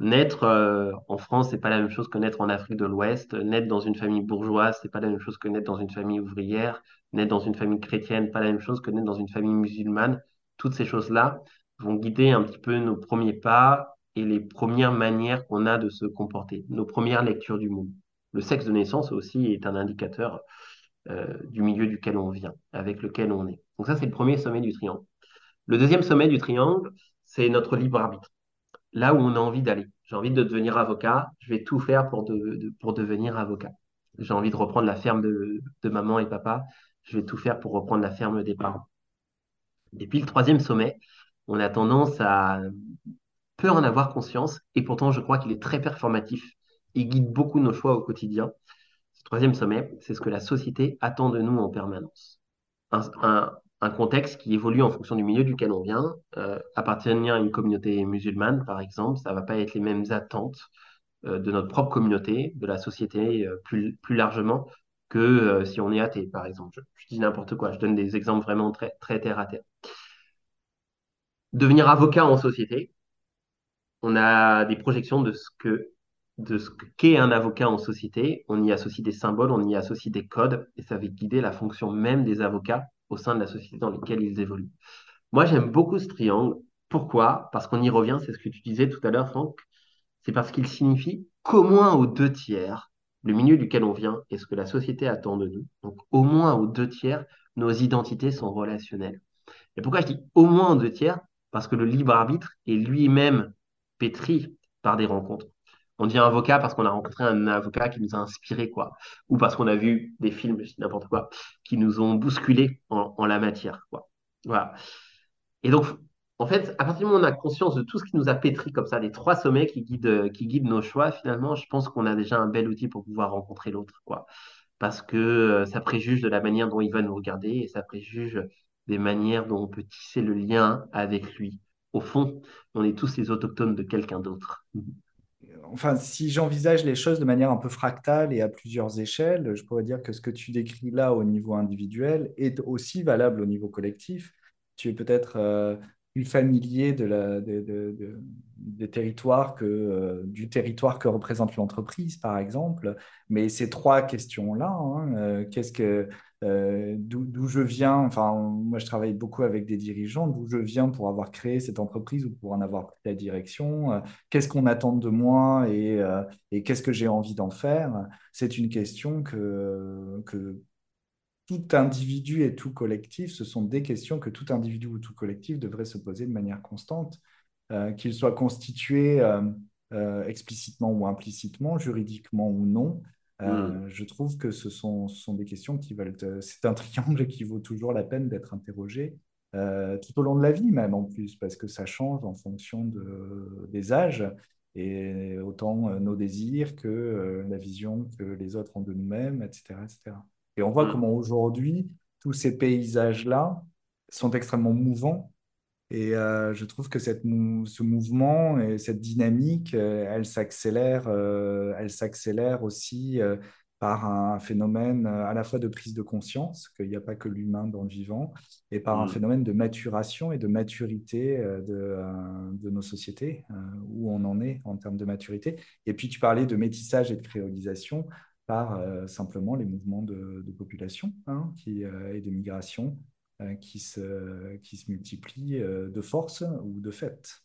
Naître euh, en France, c'est pas la même chose que naître en Afrique de l'Ouest. Naître dans une famille bourgeoise, c'est pas la même chose que naître dans une famille ouvrière. Naître dans une famille chrétienne, pas la même chose que naître dans une famille musulmane. Toutes ces choses-là vont guider un petit peu nos premiers pas et les premières manières qu'on a de se comporter, nos premières lectures du monde. Le sexe de naissance aussi est un indicateur euh, du milieu duquel on vient, avec lequel on est. Donc ça, c'est le premier sommet du triangle. Le deuxième sommet du triangle, c'est notre libre arbitre là où on a envie d'aller. J'ai envie de devenir avocat, je vais tout faire pour, de- pour devenir avocat. J'ai envie de reprendre la ferme de, maman et papa, je vais tout faire pour reprendre la ferme des parents. Et puis le troisième sommet, on a tendance à peu en avoir conscience, et pourtant je crois qu'il est très performatif et guide beaucoup nos choix au quotidien. Ce troisième sommet, c'est ce que la société attend de nous en permanence un contexte qui évolue en fonction du milieu duquel on vient. Euh, appartenir à une communauté musulmane, par exemple, ça va pas être les mêmes attentes euh, de notre propre communauté, de la société euh, plus, largement, que si on est athée, par exemple. Je, dis n'importe quoi, je donne des exemples vraiment très, terre à terre. Devenir avocat en société, on a des projections de ce de ce qu'est un avocat en société. On y associe des symboles, on y associe des codes, et ça va guider la fonction même des avocats au sein de la société dans laquelle ils évoluent. Moi, j'aime beaucoup ce triangle. Pourquoi? Parce qu'on y revient, c'est ce que tu disais tout à l'heure, Franck. C'est parce qu'il signifie qu'au moins aux deux tiers, le milieu duquel on vient et ce que la société attend de nous, donc au moins aux deux tiers, nos identités sont relationnelles. Et pourquoi je dis au moins aux deux tiers? Parce que le libre arbitre est lui-même pétri par des rencontres. On devient avocat parce qu'on a rencontré un avocat qui nous a inspiré, quoi. Ou parce qu'on a vu des films, n'importe quoi, qui nous ont bousculé en, la matière, quoi. Voilà. Et donc, en fait, à partir du moment où on a conscience de tout ce qui nous a pétri comme ça, les trois sommets qui guident, qui guident nos choix, finalement, je pense qu'on a déjà un bel outil pour pouvoir rencontrer l'autre, quoi. Parce que euh, ça préjuge de la manière dont il va nous regarder et ça préjuge des manières dont on peut tisser le lien avec lui. Au fond, on est tous les autochtones de quelqu'un d'autre. Enfin, si j'envisage les choses de manière un peu fractale et à plusieurs échelles, je pourrais dire que ce que tu décris là au niveau individuel est aussi valable au niveau collectif. Tu es peut-être euh, plus familier de la, de- de- de- des territoires que, euh, du territoire que représente l'entreprise, par exemple. Mais ces trois questions-là, hein, euh, qu'est-ce que, euh, d'où, je viens, enfin, moi je travaille beaucoup avec des dirigeants, d'où je viens pour avoir créé cette entreprise ou pour en avoir la direction. euh, qu'est-ce qu'on attend de moi et, et qu'est-ce que j'ai envie d'en faire, c'est une question que, que tout individu et tout collectif, ce sont des questions que tout individu ou tout collectif devrait se poser de manière constante, euh, qu'il soit constitué euh, euh, explicitement ou implicitement, juridiquement ou non. Hmm. Euh, je trouve que ce sont, ce sont des questions qui veulent... euh, c'est un triangle qui vaut toujours la peine d'être interrogé euh, tout au long de la vie même en plus, parce que ça change en fonction de, des âges et autant nos désirs que euh, la vision que les autres ont de nous-mêmes, etc., etc. Et on voit Hmm. comment aujourd'hui, tous ces paysages-là sont extrêmement mouvants. Et euh, je trouve que cette mou- ce mouvement et cette dynamique, euh, elle s'accélère, euh, elle s'accélère aussi par un phénomène à la fois de prise de conscience, qu'il n'y a pas que l'humain dans le vivant, et par un Hmm. phénomène de maturation et de maturité de, de nos sociétés, où on en est en termes de maturité. Et puis tu parlais de métissage et de créolisation. Euh, simplement les mouvements de, population hein, qui, euh, et de migration euh, qui, se, qui se multiplient de force ou de fait.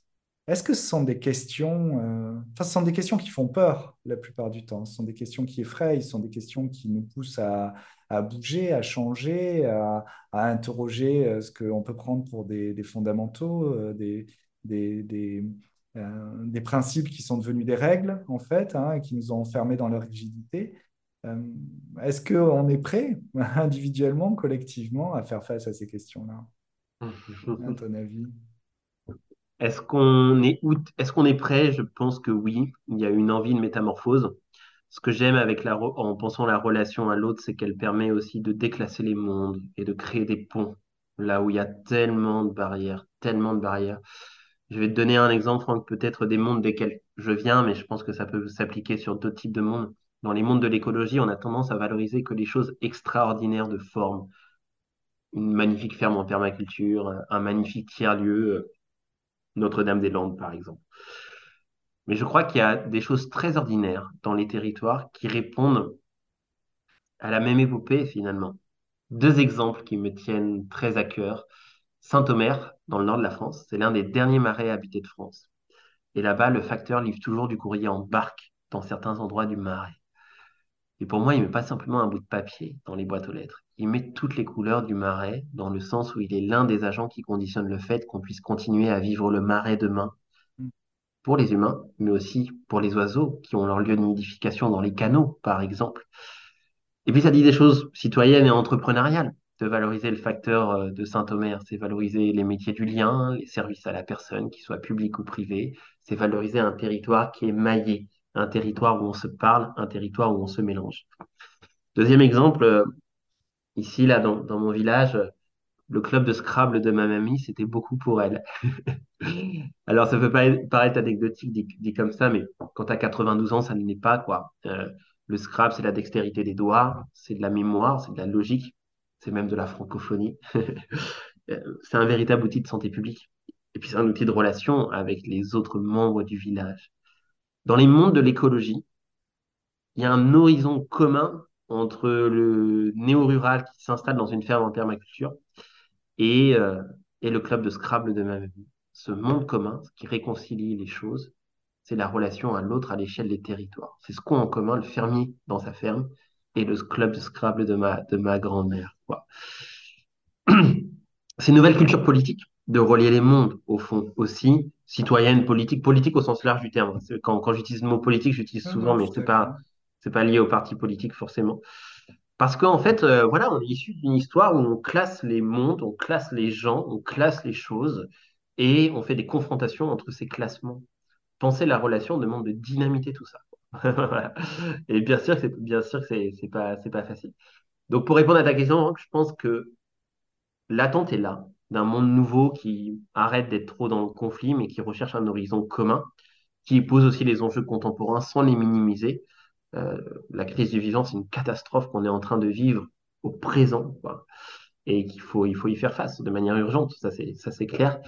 Est-ce que ce sont des questions, ce sont des questions qui font peur la plupart du temps, ce sont des questions qui effrayent, ce sont des questions qui nous poussent à, à bouger, à changer, à, interroger ce qu'on peut prendre pour des, des fondamentaux, des, des, des, des, principes qui sont devenus des règles, en fait, hein, qui nous ont enfermés dans leur rigidité. Euh, est-ce qu'on est prêt, individuellement, collectivement, à faire face à ces questions-là, à ton avis? Est-ce qu'on est, est, est prêt? Je pense que oui. Il y a une envie de métamorphose. Ce que j'aime avec la, en pensant la relation à l'autre, c'est qu'elle permet aussi de déclasser les mondes et de créer des ponts là où il y a tellement de barrières, tellement de barrières. Je vais te donner un exemple, Franck, peut-être des mondes desquels je viens, mais je pense que ça peut s'appliquer sur d'autres types de mondes. Dans les mondes de l'écologie, on a tendance à valoriser que les choses extraordinaires de forme. Une magnifique ferme en permaculture, un magnifique tiers-lieu, euh, Notre-Dame-des-Landes, par exemple. Mais je crois qu'il y a des choses très ordinaires dans les territoires qui répondent à la même épopée, finalement. Deux exemples qui me tiennent très à cœur. Saint-Omer, dans le nord de la France, c'est l'un des derniers marais habités de France. Et là-bas, le facteur livre toujours du courrier en barque dans certains endroits du marais. Et pour moi, il met pas simplement un bout de papier dans les boîtes aux lettres. Il met toutes les couleurs du marais dans le sens où il est l'un des agents qui conditionne le fait qu'on puisse continuer à vivre le marais demain mm. pour les humains, mais aussi pour les oiseaux qui ont leur lieu de nidification dans les canaux, par exemple. Et puis ça dit des choses citoyennes et entrepreneuriales, de valoriser le facteur euh, de Saint-Omer, c'est valoriser les métiers du lien, les services à la personne, qu'ils soient publics ou privés, c'est valoriser un territoire qui est maillé un territoire où on se parle, un territoire où on se mélange. Deuxième exemple, euh, ici, là, dans, mon village, le club de Scrabble de ma mamie, c'était beaucoup pour elle. Alors, ça peut paraître anecdotique dit, comme ça, mais quand tu as 92 ans, ça ne l'est pas, quoi. Euh, le Scrabble, c'est la dextérité des doigts, c'est de la mémoire, c'est de la logique, c'est même de la francophonie. Euh, c'est un véritable outil de santé publique. Et puis, c'est un outil de relation avec les autres membres du village. Dans les mondes de l'écologie, il y a un horizon commun entre le néo-rural qui s'installe dans une ferme en permaculture et, euh, et le club de Scrabble de ma vie. Ce monde commun, ce qui réconcilie les choses, c'est la relation à l'autre à l'échelle des territoires. C'est ce qu'ont en commun le fermier dans sa ferme et le club de Scrabble de ma, de ma grand-mère. C'est une nouvelle culture politique de relier les mondes, au fond, aussi, citoyenne, politique, politique au sens large du terme. Quand, quand j'utilise le mot politique, j'utilise souvent, mais c'est pas, c'est pas lié au parti politique forcément. Parce qu'en fait, euh, voilà, on est issu d'une histoire où on classe les mondes, on classe les gens, on classe les choses, et on fait des confrontations entre ces classements. Penser la relation demande de dynamiter tout ça. Et bien sûr c'est bien sûr que c'est, c'est pas c'est pas facile. Donc pour répondre à ta question, je pense que l'attente est là d'un monde nouveau qui arrête d'être trop dans le conflit, mais qui recherche un horizon commun, qui pose aussi les enjeux contemporains sans les minimiser. Euh, la crise du vivant, c'est une catastrophe qu'on est en train de vivre au présent, et qu'il faut, il faut y faire face de manière urgente, ça c'est, clair.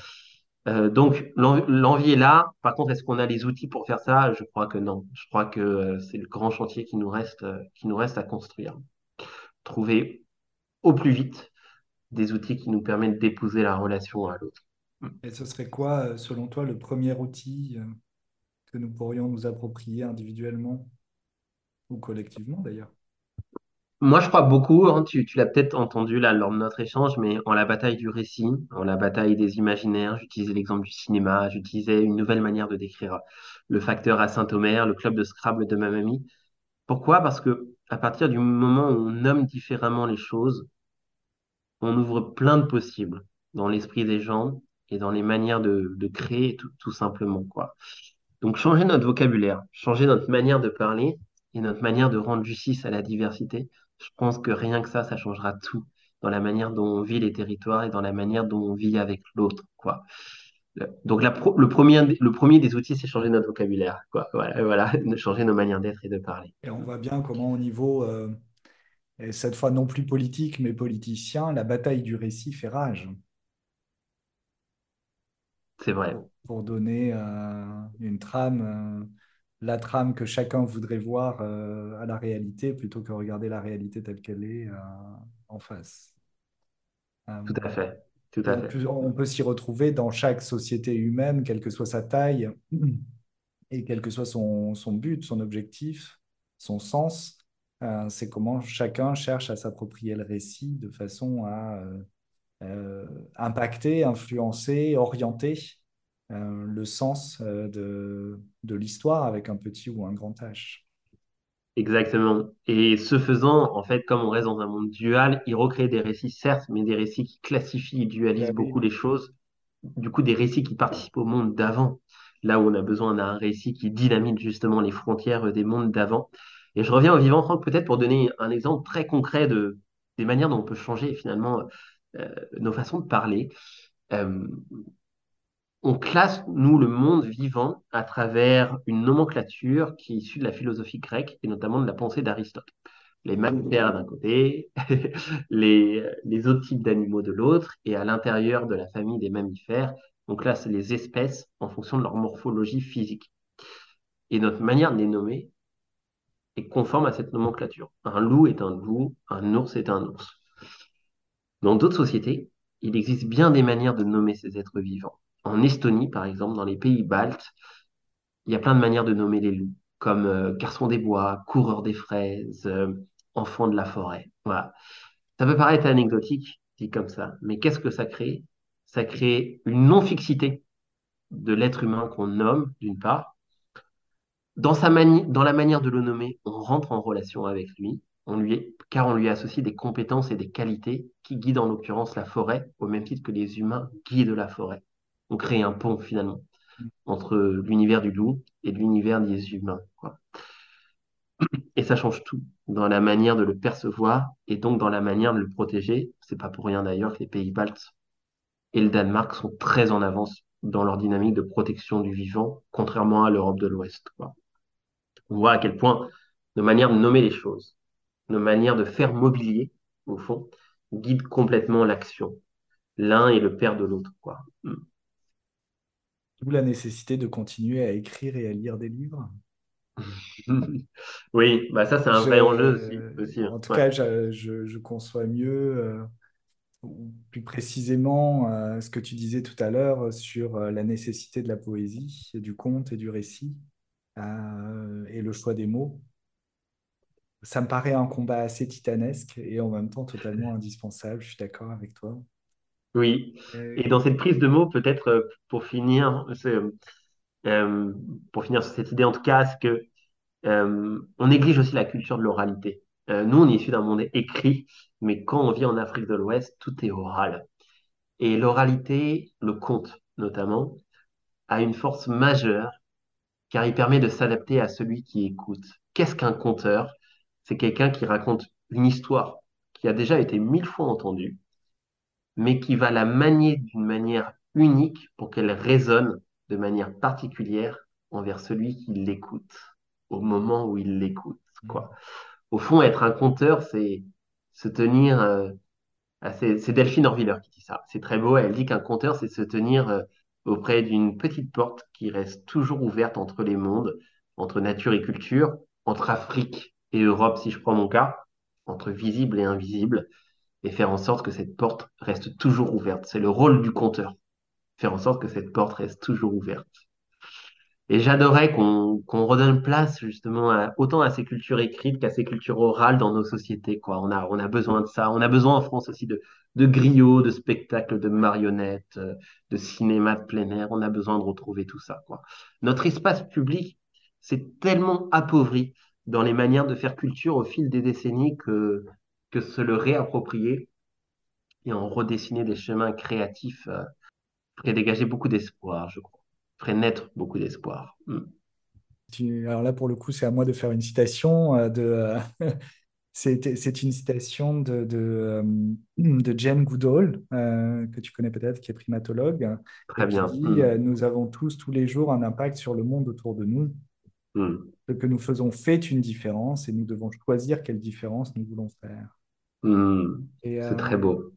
Euh, donc l'envie est là. Par contre, est-ce qu'on a les outils pour faire ça? Je crois que non. Je crois que euh, c'est le grand chantier qui nous reste, qui nous reste à construire. Trouver au plus vite des outils qui nous permettent d'épouser la relation à l'autre. Et ce serait quoi, euh, selon toi, le premier outil euh, que nous pourrions nous approprier individuellement ou collectivement d'ailleurs? Moi, je crois beaucoup, hein, tu, l'as peut-être entendu là lors de notre échange, mais en la bataille du récit, en la bataille des imaginaires, j'utilisais l'exemple du cinéma, j'utilisais une nouvelle manière de décrire le facteur à Saint-Omer, le club de Scrabble de ma mamie. Pourquoi? Parce que à partir du moment où on nomme différemment les choses, on ouvre plein de possibles dans l'esprit des gens et dans les manières de, créer tout, simplement quoi. Donc changer notre vocabulaire, changer notre manière de parler et notre manière de rendre justice à la diversité, je pense que rien que ça, ça changera tout dans la manière dont on vit les territoires et dans la manière dont on vit avec l'autre quoi. Donc le, premier, le premier des outils, c'est changer notre vocabulaire, quoi. Voilà, voilà, changer nos manières d'être et de parler. Et on voit bien comment au niveau euh, et cette fois non plus politique, mais politicien, la bataille du récit fait rage. C'est vrai. Pour donner euh, une trame la trame que chacun voudrait voir euh, à la réalité plutôt que regarder la réalité telle qu'elle est euh, en face. Euh, Tout à fait, tout à on fait. peut, on peut s'y retrouver dans chaque société humaine, quelle que soit sa taille et quel que soit son, son but, son objectif, son sens. Euh, c'est comment chacun cherche à s'approprier le récit de façon à euh, euh, impacter, influencer, orienter le sens de, de l'histoire avec un petit ou un grand H. Exactement. Et ce faisant, en fait, comme on reste dans un monde dual, il recrée des récits, certes, mais des récits qui classifient et Ben dualisent beaucoup oui, les choses. Du coup, des récits qui participent au monde d'avant, là où on a besoin d'un récit qui dynamite justement les frontières des mondes d'avant. Et je reviens au vivant, Franck, peut-être pour donner un exemple très concret de, des manières dont on peut changer finalement euh, nos façons de parler. Euh, on classe, nous, le monde vivant à travers une nomenclature qui est issue de la philosophie grecque et notamment de la pensée d'Aristote. Les mammifères d'un côté, les, les autres types d'animaux de l'autre, et à l'intérieur de la famille des mammifères, on classe les espèces en fonction de leur morphologie physique. Et notre manière de les nommer conforme à cette nomenclature. Un loup est un loup, un ours est un ours. Dans d'autres sociétés, il existe bien des manières de nommer ces êtres vivants. En Estonie, par exemple, dans les pays baltes, il y a plein de manières de nommer les loups, comme euh, garçon des bois, coureur des fraises, euh, enfant de la forêt. Voilà. Ça peut paraître anecdotique, dit comme ça, mais qu'est-ce que ça crée? Ça crée une non-fixité de l'être humain qu'on nomme, d'une part. Dans sa dans la manière de le nommer, on rentre en relation avec lui, car on lui associe des compétences et des qualités qui guident en l'occurrence la forêt, au même titre que les humains guident la forêt. On crée un pont finalement entre l'univers du loup et l'univers des humains. Et ça change tout dans la manière de le percevoir et donc dans la manière de le protéger. C'est pas pour rien d'ailleurs que les pays baltes et le Danemark sont très en avance dans leur dynamique de protection du vivant, contrairement à l'Europe de l'Ouest. On voit à quel point nos manières de nommer les choses, nos manières de faire mobilier, au fond, guident complètement l'action. L'un est le père de l'autre, quoi. d'où la nécessité de continuer à écrire et à lire des livres. Oui, bah ça c'est un vrai enjeu aussi. Hein. en tout Ouais. cas, je, je- je conçois mieux, euh, plus précisément, euh, ce que tu disais tout à l'heure sur euh, la nécessité de la poésie, et du conte et du récit, euh, et le choix des mots. Ça me paraît un combat assez titanesque et en même temps totalement indispensable. Je suis d'accord avec toi. Oui. Euh, Et dans cette prise de mots, peut-être euh, pour finir, euh, pour finir sur cette idée en tout cas, c'est que on néglige aussi la culture de l'oralité. Nous, on est issu d'un monde écrit, mais quand on vit en Afrique de l'Ouest, tout est oral. Et l'oralité, le conte notamment, a une force majeure car il permet de s'adapter à celui qui écoute. Qu'est-ce qu'un conteur? C'est quelqu'un qui raconte une histoire qui a déjà été mille fois entendue, mais qui va la manier d'une manière unique pour qu'elle résonne de manière particulière envers celui qui l'écoute, au moment où il l'écoute, quoi. Au fond, être un conteur, c'est se tenir euh, c'est c'est Delphine Orviller qui dit ça. C'est très beau. Elle dit qu'un conteur, c'est se tenir euh, auprès d'une petite porte qui reste toujours ouverte entre les mondes, entre nature et culture, entre Afrique et Europe, si je prends mon cas, entre visible et invisible, et faire en sorte que cette porte reste toujours ouverte. C'est le rôle du conteur, faire en sorte que cette porte reste toujours ouverte. Et j'adorais qu'on redonne place justement autant à ces cultures écrites qu'à ces cultures orales dans nos sociétés, quoi. On a besoin de ça. On a besoin en France aussi de, de griots, de spectacles, de marionnettes, euh, de cinéma de plein air. On a besoin de retrouver tout ça, quoi. Notre espace public s'est tellement appauvri dans les manières de faire culture au fil des décennies que, que se le réapproprier et en redessiner des chemins créatifs euh, ferait dégager beaucoup d'espoir, je crois. Ferait naître beaucoup d'espoir. Mm. tu- alors là, pour le coup, c'est à moi de faire une citation euh, de, euh, c'est, une citation de, de, euh, de Jane Goodall, euh, que tu connais peut-être, qui est primatologue, Très et qui bien. dit, Hmm, euh, Nous avons tous, tous les jours, un impact sur le monde autour de nous. hmm, Ce que nous faisons fait une différence et nous devons choisir quelle différence nous voulons faire. hmm. C'est euh, très beau.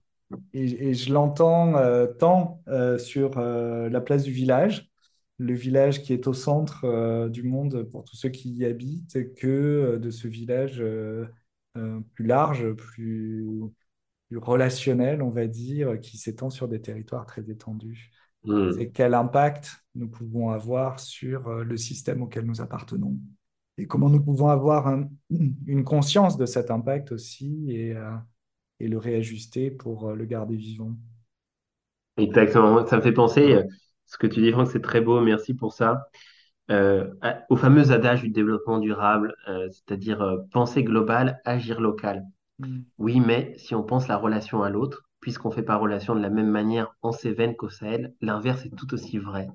et, et je l'entends euh, tant sur la place du village, le village qui est au centre du monde pour tous ceux qui y habitent que de ce village plus large, plus, plus relationnel, on va dire, qui s'étend sur des territoires très étendus. C'est Hmm. quel impact nous pouvons avoir sur euh, le système auquel nous appartenons? Et comment nous pouvons avoir un- une conscience de cet impact aussi et, euh, et le réajuster pour euh, le garder vivant? Exactement. Ça me fait penser, euh, ce que tu dis, Franck, c'est très beau, merci pour ça. Euh, au fameux adage du développement durable, euh, c'est-à-dire euh, penser global, agir local. Mm. Oui, mais si on pense la relation à l'autre, puisqu'on ne fait pas relation de la même manière en Cévennes qu'au Sahel, l'inverse est tout aussi vrai.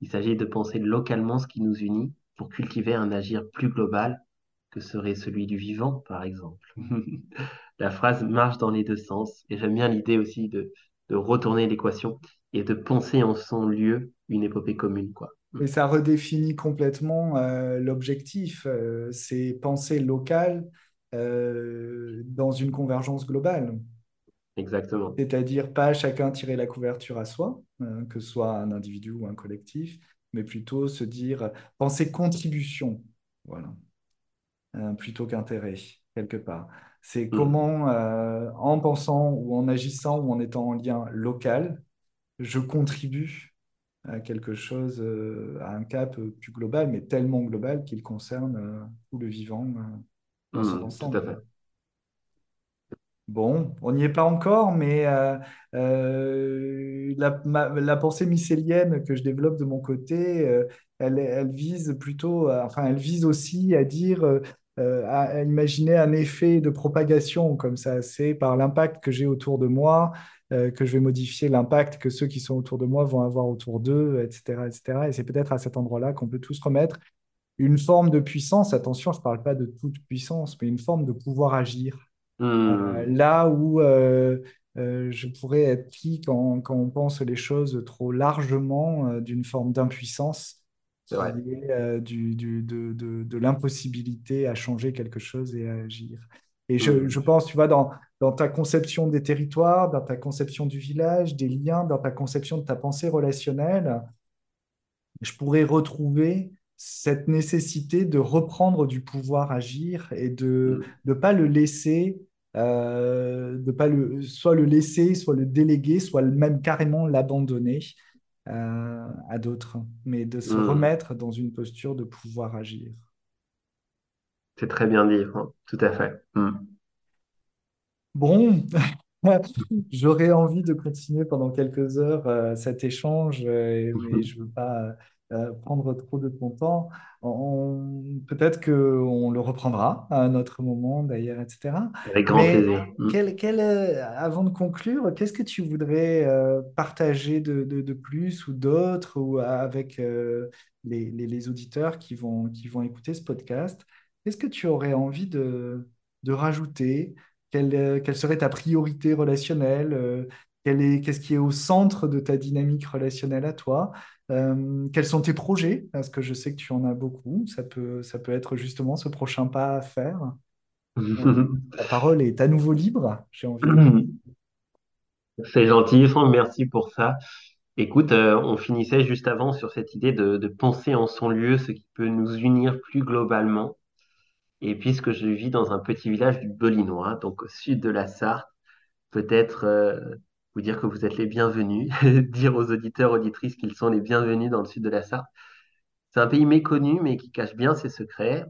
Il s'agit de penser localement ce qui nous unit pour cultiver un agir plus global que serait celui du vivant, par exemple. La phrase marche dans les deux sens et j'aime bien l'idée aussi de, de retourner l'équation et de penser en son lieu une épopée commune, quoi. Et ça redéfinit complètement euh, l'objectif. Euh, c'est penser local euh, dans une convergence globale. Exactement. C'est-à-dire pas chacun tirer la couverture à soi, que ce soit un individu ou un collectif, mais plutôt se dire, penser contribution, voilà, plutôt qu'intérêt, quelque part. C'est Mm. comment, en pensant ou en agissant ou en étant en lien local, je contribue à quelque chose, euh, à un cap plus global, mais tellement global qu'il concerne euh, tout le vivant euh, dans son Mm. Tout à ensemble. fait. Bon, on n'y est pas encore, mais euh, euh, la, ma- la pensée mycélienne que je développe de mon côté, euh, elle, elle vise plutôt, à- enfin, elle vise aussi à dire, euh, euh, à, à imaginer un effet de propagation comme ça. C'est par l'impact que j'ai autour de moi euh, que je vais modifier l'impact que ceux qui sont autour de moi vont avoir autour d'eux, etc., etc. Et c'est peut-être à cet endroit-là qu'on peut tous remettre une forme de puissance. Attention, je ne parle pas de toute puissance, mais une forme de pouvoir agir euh, Mm. là où euh, euh, je pourrais être pris quand, quand on pense les choses trop largement euh, d'une forme d'impuissance vrai. euh, du, du- de, de- de l'impossibilité à changer quelque chose et à agir. Et je, je Mm. pense, tu vois, dans, dans ta conception des territoires, dans ta conception du village, des liens, dans ta conception de ta pensée relationnelle, je pourrais retrouver cette nécessité de reprendre du pouvoir agir et de Mm. ne pas le laisser, euh, de pas le, soit le laisser, soit le déléguer, soit même carrément l'abandonner euh, à d'autres, mais de se Mm. remettre dans une posture de pouvoir agir. C'est très bien dit, Franck. Tout à fait. Mm. Bon, j'aurais envie de continuer pendant quelques heures euh, cet échange, euh, mais je ne veux pas euh, prendre trop de ton temps. On- peut-être qu'on le reprendra à un autre moment, d'ailleurs, etc. Avec grand Mais plaisir. Mm. quel, quel, euh, avant de conclure, qu'est-ce que tu voudrais partager de, de- de plus ou d'autres ou avec les, les- les auditeurs qui vont, qui vont écouter ce podcast? Qu'est-ce que tu aurais envie de, de rajouter? Quelle, euh, quelle serait ta priorité relationnelle? euh, qu'est-ce qui est au centre de ta dynamique relationnelle à toi? Euh, quels sont tes projets? Parce que je sais que tu en as beaucoup. Ça peut, ça peut être justement ce prochain pas à faire. La parole est à nouveau libre, j'ai envie de. C'est gentil, Franck. Merci pour ça. Écoute, euh, on finissait juste avant sur cette idée de, de penser en son lieu, ce qui peut nous unir plus globalement. Et puisque je vis dans un petit village du Belinois, donc au sud de la Sarthe, peut-être euh, vous dire que vous êtes les bienvenus, dire aux auditeurs, auditrices qu'ils sont les bienvenus dans le sud de la Sarthe. C'est un pays méconnu, mais qui cache bien ses secrets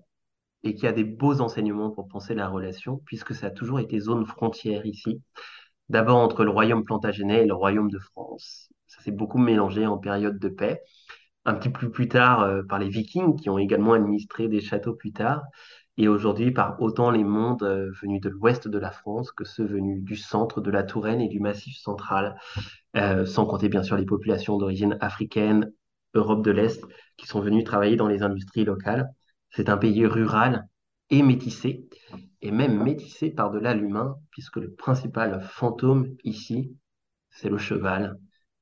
et qui a des beaux enseignements pour penser la relation, puisque ça a toujours été zone frontière ici. D'abord entre le royaume plantagenet et le royaume de France. Ça s'est beaucoup mélangé en période de paix. Un petit peu plus tard euh, par les Vikings, qui ont également administré des châteaux plus tard. Et aujourd'hui par autant les mondes euh, venus de l'ouest de la France que ceux venus du centre de la Touraine et du Massif central. Euh, sans compter bien sûr les populations d'origine africaine, Europe de l'Est, qui sont venues travailler dans les industries locales. C'est un pays rural et métissé, et même métissé par-delà l'humain, puisque le principal fantôme ici, c'est le cheval,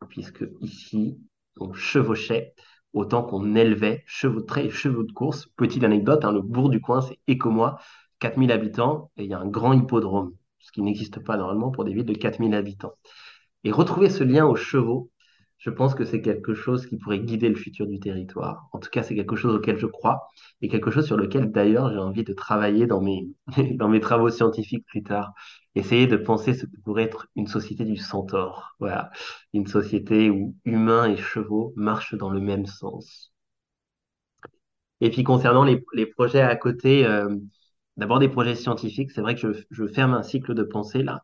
puisque ici, on chevauchait autant qu'on élevait chevaux de trait chevaux de course. Petite anecdote, hein, le bourg du coin, c'est Écomois, 4000 habitants, et il y a un grand hippodrome, ce qui n'existe pas normalement pour des villes de 4000 habitants. Et retrouver ce lien aux chevaux, je pense que c'est quelque chose qui pourrait guider le futur du territoire. En tout cas, c'est quelque chose auquel je crois et quelque chose sur lequel d'ailleurs j'ai envie de travailler dans mes, dans mes travaux scientifiques plus tard. Essayer de penser ce que pourrait être une société du centaure. Voilà. Une société où humains et chevaux marchent dans le même sens. Et puis concernant les, les projets à côté, euh, d'abord des projets scientifiques, c'est vrai que je, je ferme un cycle de pensée là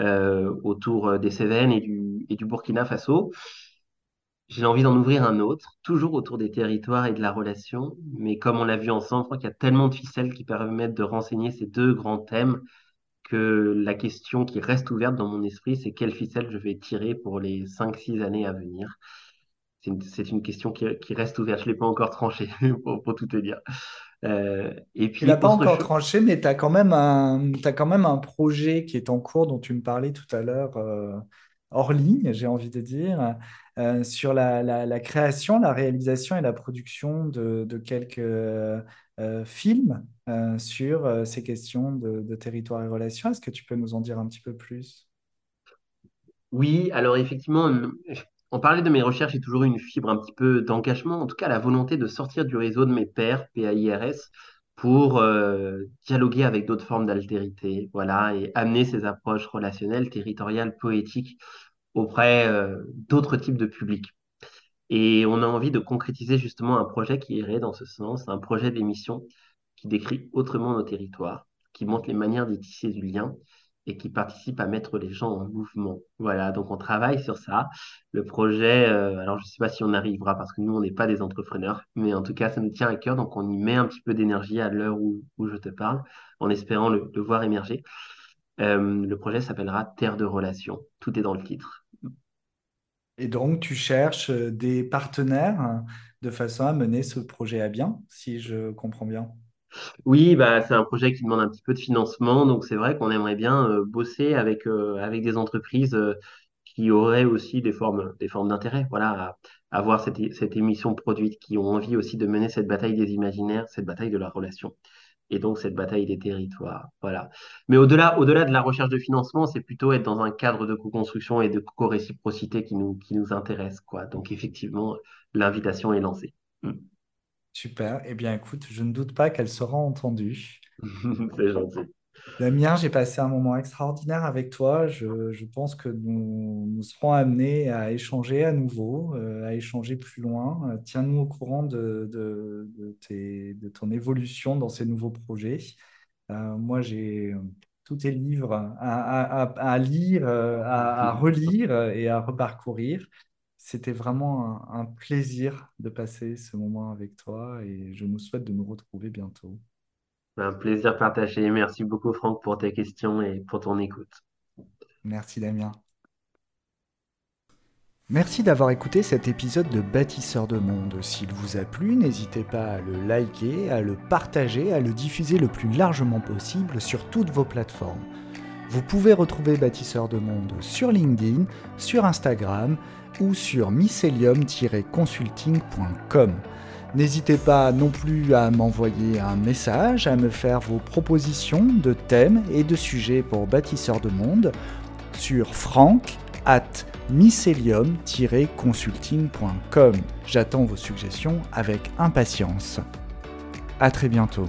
euh, autour des Cévennes et du, et du Burkina Faso. J'ai envie d'en ouvrir un autre, toujours autour des territoires et de la relation, mais comme on l'a vu ensemble, je crois qu'il y a tellement de ficelles qui permettent de renseigner ces deux grands thèmes que la question qui reste ouverte dans mon esprit, c'est quelle ficelle je vais tirer pour les 5-6 années à venir. C'est une, c'est une question qui, qui, reste ouverte, je ne l'ai pas encore tranchée, pour, pour, tout te dire. Euh, et puis, tu l'as pas encore tranché, mais tu as, quand même un, as quand même un projet qui est en cours dont tu me parlais tout à l'heure, euh, hors ligne, j'ai envie de dire, euh, sur la, la, création, la réalisation et la production de, de quelques euh, films euh, sur ces questions de, de territoire et relations. Est-ce que tu peux nous en dire un petit peu plus? Oui, alors effectivement, on parlait de mes recherches, j'ai toujours eu une fibre un petit peu d'engagement, en tout cas la volonté de sortir du réseau de mes pairs, PAIRS, pour euh, dialoguer avec d'autres formes d'altérité, voilà, et amener ces approches relationnelles, territoriales, poétiques auprès euh, d'autres types de publics. Et on a envie de concrétiser justement un projet qui irait dans ce sens, un projet d'émission qui décrit autrement nos territoires, qui montre les manières d'y tisser du lien et qui participe à mettre les gens en mouvement. Voilà, donc on travaille sur ça. Le projet, euh, alors je ne sais pas si on arrivera parce que nous, on n'est pas des entrepreneurs, mais en tout cas, ça nous tient à cœur, donc on y met un petit peu d'énergie à l'heure où, où, je te parle, en espérant le, voir émerger. Euh, le projet s'appellera Terre de relations. Tout est dans le titre. Et donc, tu cherches des partenaires de façon à mener ce projet à bien, si je comprends bien? Oui, bah, c'est un projet qui demande un petit peu de financement, donc c'est vrai qu'on aimerait bien euh, bosser avec, euh, avec des entreprises euh, qui auraient aussi des formes, d'intérêt, voilà, à, cette, émission produite, qui ont envie aussi de mener cette bataille des imaginaires, cette bataille de la relation, et donc cette bataille des territoires. Mais au-delà, de la recherche de financement, c'est plutôt être dans un cadre de co-construction et de co-réciprocité qui nous, intéresse, quoi. Donc effectivement, l'invitation est lancée. Mm. Super. Eh bien, écoute, je ne doute pas qu'elle sera entendue. C'est gentil. Damien, j'ai passé un moment extraordinaire avec toi. Je, je pense que nous, nous, serons amenés à échanger à nouveau, euh, à échanger plus loin. Euh, Tiens-nous au courant de, de, de, tes, de, ton évolution dans ces nouveaux projets. Euh, moi, j'ai tous tes livres à, à, à lire, à, relire et à reparcourir. C'était vraiment un, un, plaisir de passer ce moment avec toi et je nous souhaite de nous retrouver bientôt. Un plaisir partagé. Merci beaucoup Franck pour tes questions et pour ton écoute. Merci Damien. Merci d'avoir écouté cet épisode de Bâtisseur de Monde. S'il vous a plu, n'hésitez pas à le liker, à le partager, à le diffuser le plus largement possible sur toutes vos plateformes. Vous pouvez retrouver Bâtisseur de Monde sur LinkedIn, sur Instagram ou sur mycelium-consulting.com. N'hésitez pas non plus à m'envoyer un message, à me faire vos propositions de thèmes et de sujets pour Bâtisseur de Monde sur franck at mycelium-consulting.com. J'attends vos suggestions avec impatience. À très bientôt.